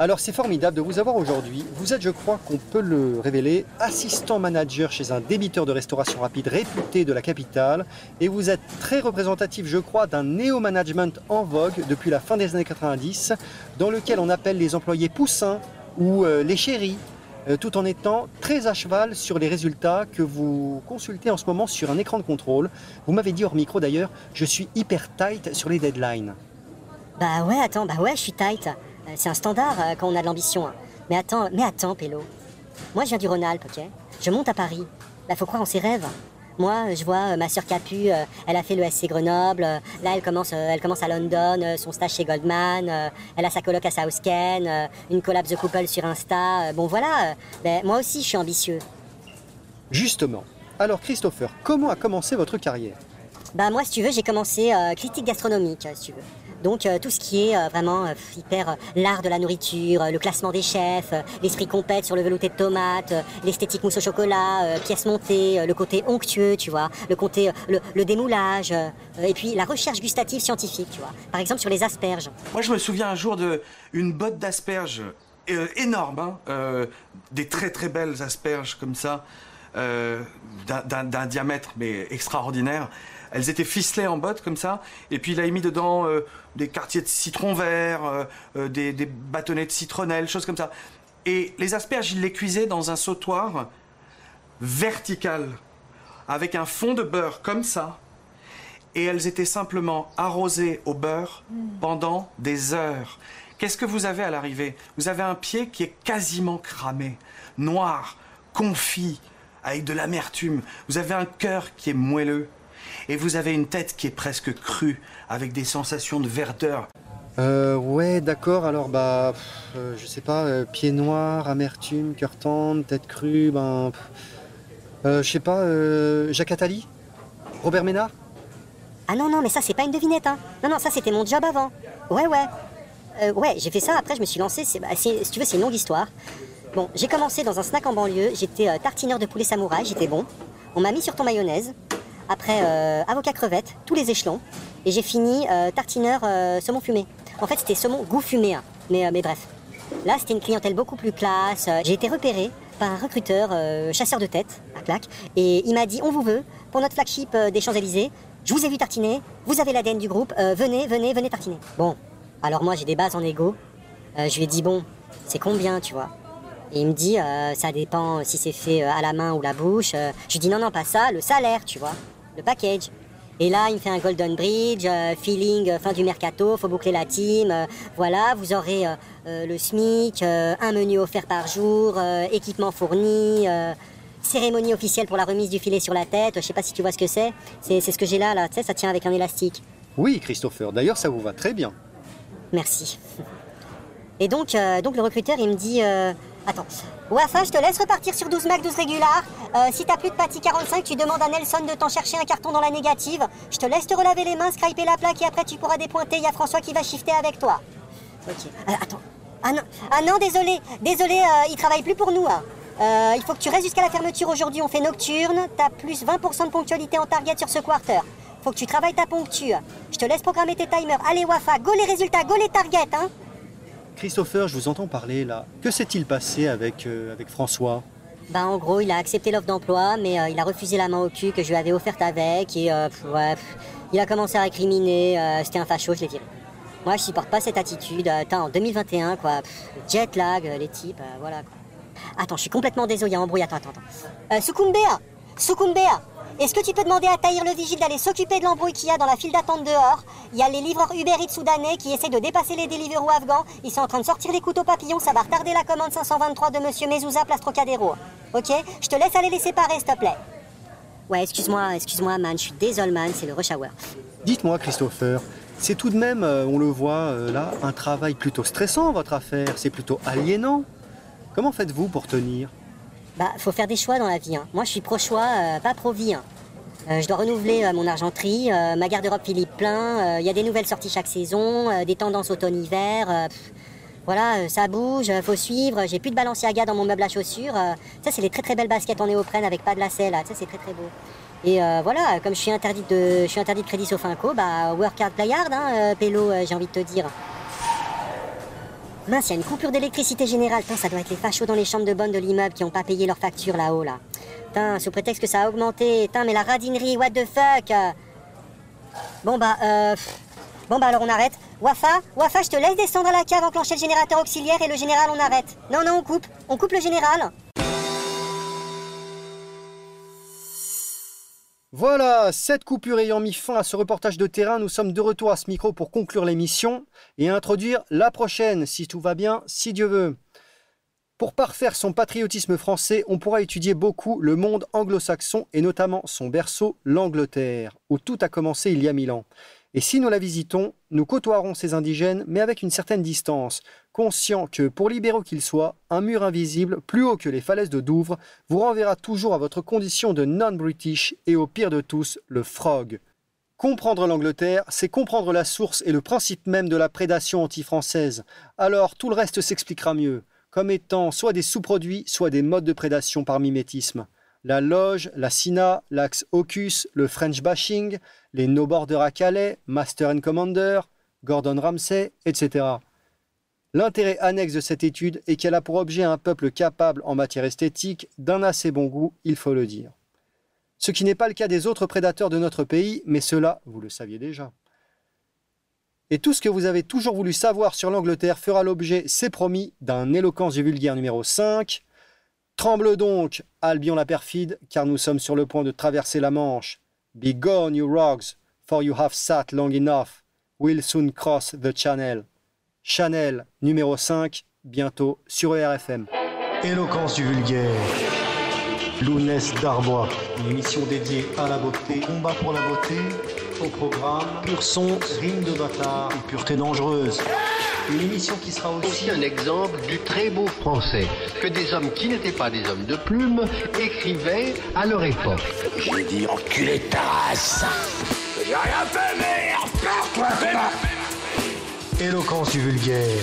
Alors c'est formidable de vous avoir aujourd'hui. Vous êtes, je crois qu'on peut le révéler, assistant manager chez un débiteur de restauration rapide réputé de la capitale. Et vous êtes très représentatif, je crois, d'un néo-management en vogue depuis la fin des années 90, dans lequel on appelle les employés poussins ou euh, les chéris, euh, tout en étant très à cheval sur les résultats que vous consultez en ce moment sur un écran de contrôle. Vous m'avez dit hors micro d'ailleurs, je suis hyper tight sur les deadlines. Bah ouais, attends, bah ouais, je suis tight. Euh, c'est un standard euh, quand on a de l'ambition. Hein. Mais attends, mais attends, Pélo. Moi, je viens du Rhône-Alpes, ok? Je monte à Paris. Là, faut croire en ses rêves. Moi, je vois euh, ma sœur Capu, euh, elle a fait le SC Grenoble. euh, là, elle commence, euh, elle commence à London, euh, son stage chez Goldman. euh, elle a sa coloc à Southken, euh, une collab The Couple sur Insta. euh, bon, voilà. euh, ben, moi aussi, je suis ambitieux. Justement. Alors Christopher, comment a commencé votre carrière? Bah moi, si tu veux, j'ai commencé euh, critique gastronomique, euh, si tu veux. Donc euh, tout ce qui est euh, vraiment euh, hyper l'art de la nourriture, le classement des chefs, l'esprit compète sur le velouté de tomate, l'esthétique mousse au chocolat, pièces montées, euh, le côté onctueux, tu vois, le côté le, démoulage, et puis la recherche gustative scientifique, tu vois. Par exemple sur les asperges. Moi, je me souviens un jour de une botte d'asperges énorme, hein, des très très belles asperges comme ça, d'un diamètre mais extraordinaire. Elles étaient ficelées en botte comme ça, et puis il a mis dedans euh, des quartiers de citron vert, euh, euh, des, des bâtonnets de citronnelle, choses comme ça. Et les asperges, il les cuisait dans un sautoir vertical, avec un fond de beurre comme ça, et elles étaient simplement arrosées au beurre pendant des heures. Qu'est-ce que vous avez à l'arrivée? Vous avez un pied qui est quasiment cramé, noir, confit, avec de l'amertume. Vous avez un cœur qui est moelleux. Et vous avez une tête qui est presque crue, avec des sensations de verdeur. Euh, ouais, d'accord. Alors, bah, pff, euh, je sais pas, euh, pied noir, amertume, cœur tendre, tête crue, ben. pff, euh, je sais pas, euh, Jacques Attali? Robert Ménard? Ah non, non, mais ça, c'est pas une devinette, hein. Non, non, ça, c'était mon job avant. Ouais, ouais. Euh, ouais, j'ai fait ça, après, je me suis lancé. C'est, bah, c'est- si tu veux, c'est une longue histoire. Bon, j'ai commencé dans un snack en banlieue. J'étais euh, tartineur de poulet samouraï, j'étais bon. On m'a mis sur ton mayonnaise. Après, euh, avocat crevette, tous les échelons. Et j'ai fini euh, tartineur euh, saumon fumé. En fait, c'était saumon goût fumé, hein. mais, mais bref. Là, c'était une clientèle beaucoup plus classe. J'ai été repéré par un recruteur, chasseur de tête, à claque. Et il m'a dit on vous veut pour notre flagship des Champs-Élysées. Je vous ai vu tartiner, vous avez l'ADN du groupe, venez, venez, venez tartiner. Bon, alors moi j'ai des bases en égo. Je lui ai dit bon, c'est combien, tu vois? Et il me dit ça dépend si c'est fait à la main ou la bouche. Je lui dis non, non, pas ça, le salaire, tu vois, le package. Et là, il me fait un Golden Bridge, euh, feeling euh, fin du mercato, faut boucler la team. euh, voilà, vous aurez le SMIC, un menu offert par jour, équipement fourni, cérémonie officielle pour la remise du filet sur la tête. Je sais pas si tu vois ce que c'est. C'est ce que j'ai là, là. Tu sais, ça tient avec un élastique. Oui, Christopher. D'ailleurs, ça vous va très bien. Merci. Et donc, donc le recruteur, il me dit Attends, Wafa, je te laisse repartir sur 12 Mac 12 régulars. Euh, si t'as plus de Patty 45, tu demandes à Nelson de t'en chercher un carton dans la négative. Je te laisse te relaver les mains, scraper la plaque et après tu pourras dépointer. Il y a François qui va shifter avec toi. Ok. Euh, attends. Ah non, ah non, désolé, désolé, euh, il travaille plus pour nous. hein. Euh, il faut que tu restes jusqu'à la fermeture aujourd'hui. On fait nocturne. T'as plus 20% de ponctualité en target sur ce quarter. Faut que tu travailles ta ponctue. Je te laisse programmer tes timers. Allez, Wafa, go les résultats, go les targets, hein. Christopher, je vous entends parler là. Que s'est-il passé avec, euh, François? Bah en gros, il a accepté l'offre d'emploi, mais euh, il a refusé la main au cul que je lui avais offerte avec, et euh, il a commencé à récriminer, euh, c'était un facho, je l'ai viré. Moi, je supporte pas cette attitude. Attends, en 2021, quoi, jet lag, les types, voilà quoi. Attends, je suis complètement désolé, il y a embrouille, attends, attends, attends. Euh, Sukumbea Sukumbea est-ce que tu peux demander à Tahir le vigile d'aller s'occuper de l'embrouille qu'il y a dans la file d'attente dehors Il y a les livreurs Uber Eats soudanais qui essaient de dépasser les Deliveroo afghans. Ils sont en train de sortir les couteaux papillons, ça va retarder la commande 523 de Monsieur Mezouza, place Trocadéro. Ok Je te laisse aller les séparer, s'il te plaît. Ouais, excuse-moi, excuse-moi, man, je suis désolé, man, c'est le rush. Dites-moi, Christopher, c'est tout de même, euh, on le voit euh, là, un travail plutôt stressant, votre affaire. C'est plutôt aliénant. Comment faites-vous pour tenir? Bah, faut faire des choix dans la vie. hein. Moi, je suis pro-choix, euh, pas pro-vie. hein. Euh, je dois renouveler euh, mon argenterie, ma garde-robe Philippe plein. Il y a des nouvelles sorties chaque saison, des tendances automne-hiver. voilà, ça bouge, faut suivre. J'ai plus de Balenciaga dans mon meuble à chaussures. ça, c'est les très très belles baskets en néoprène avec pas de lacets là. Ça, c'est très très beau. Et voilà, comme je suis interdit de, de crédit sauf inco, bah work hard, play hard, hein, Pélo, j'ai envie de te dire. Mince, une coupure d'électricité générale. Putain, ça doit être les fachos dans les chambres de bonne de l'immeuble qui ont pas payé leur facture là-haut, là. Putain, sous prétexte que ça a augmenté. Putain, mais la radinerie, what the fuck? Bon bah, euh... Bon bah alors on arrête. Wafa, Wafa, je te laisse descendre à la cave, enclencher le générateur auxiliaire et le général on arrête. Non, non, on coupe. On coupe le général. Voilà, cette coupure ayant mis fin à ce reportage de terrain, nous sommes de retour à ce micro pour conclure l'émission et introduire la prochaine, si tout va bien, si Dieu veut. Pour parfaire son patriotisme français, on pourra étudier beaucoup le monde anglo-saxon et notamment son berceau, l'Angleterre, où tout a commencé il y a mille ans. Et si nous la visitons, nous côtoierons ces indigènes, mais avec une certaine distance, conscient que, pour libéraux qu'ils soient, un mur invisible, plus haut que les falaises de Douvres, vous renverra toujours à votre condition de non-British et au pire de tous, le frog. Comprendre l'Angleterre, c'est comprendre la source et le principe même de la prédation anti-française. Alors tout le reste s'expliquera mieux, comme étant soit des sous-produits, soit des modes de prédation par mimétisme. La loge, la Sina, l'axe Ocus, le French bashing, les no border à Calais, Master and Commander, Gordon Ramsay, etc. L'intérêt annexe de cette étude est qu'elle a pour objet un peuple capable en matière esthétique d'un assez bon goût, il faut le dire. Ce qui n'est pas le cas des autres prédateurs de notre pays, mais cela, vous le saviez déjà. Et tout ce que vous avez toujours voulu savoir sur l'Angleterre fera l'objet, c'est promis, d'un éloquence du vulgaire numéro 5. Tremble donc, Albion la perfide, car nous sommes sur le point de traverser la Manche. Be gone, you rogues, for you have sat long enough. We'll soon cross the channel. Chanel, numéro 5, bientôt sur ERFM. Éloquence du vulgaire. Lounès d'Arbois, une émission dédiée à la beauté, combat pour la beauté, au programme, pur son, rime de bâtard et pureté dangereuse. Une émission qui sera aussi un exemple du très beau français que des hommes qui n'étaient pas des hommes de plume écrivaient à leur époque. J'ai dit enculé ta race. J'ai rien fait, merde. Éloquence du vulgaire.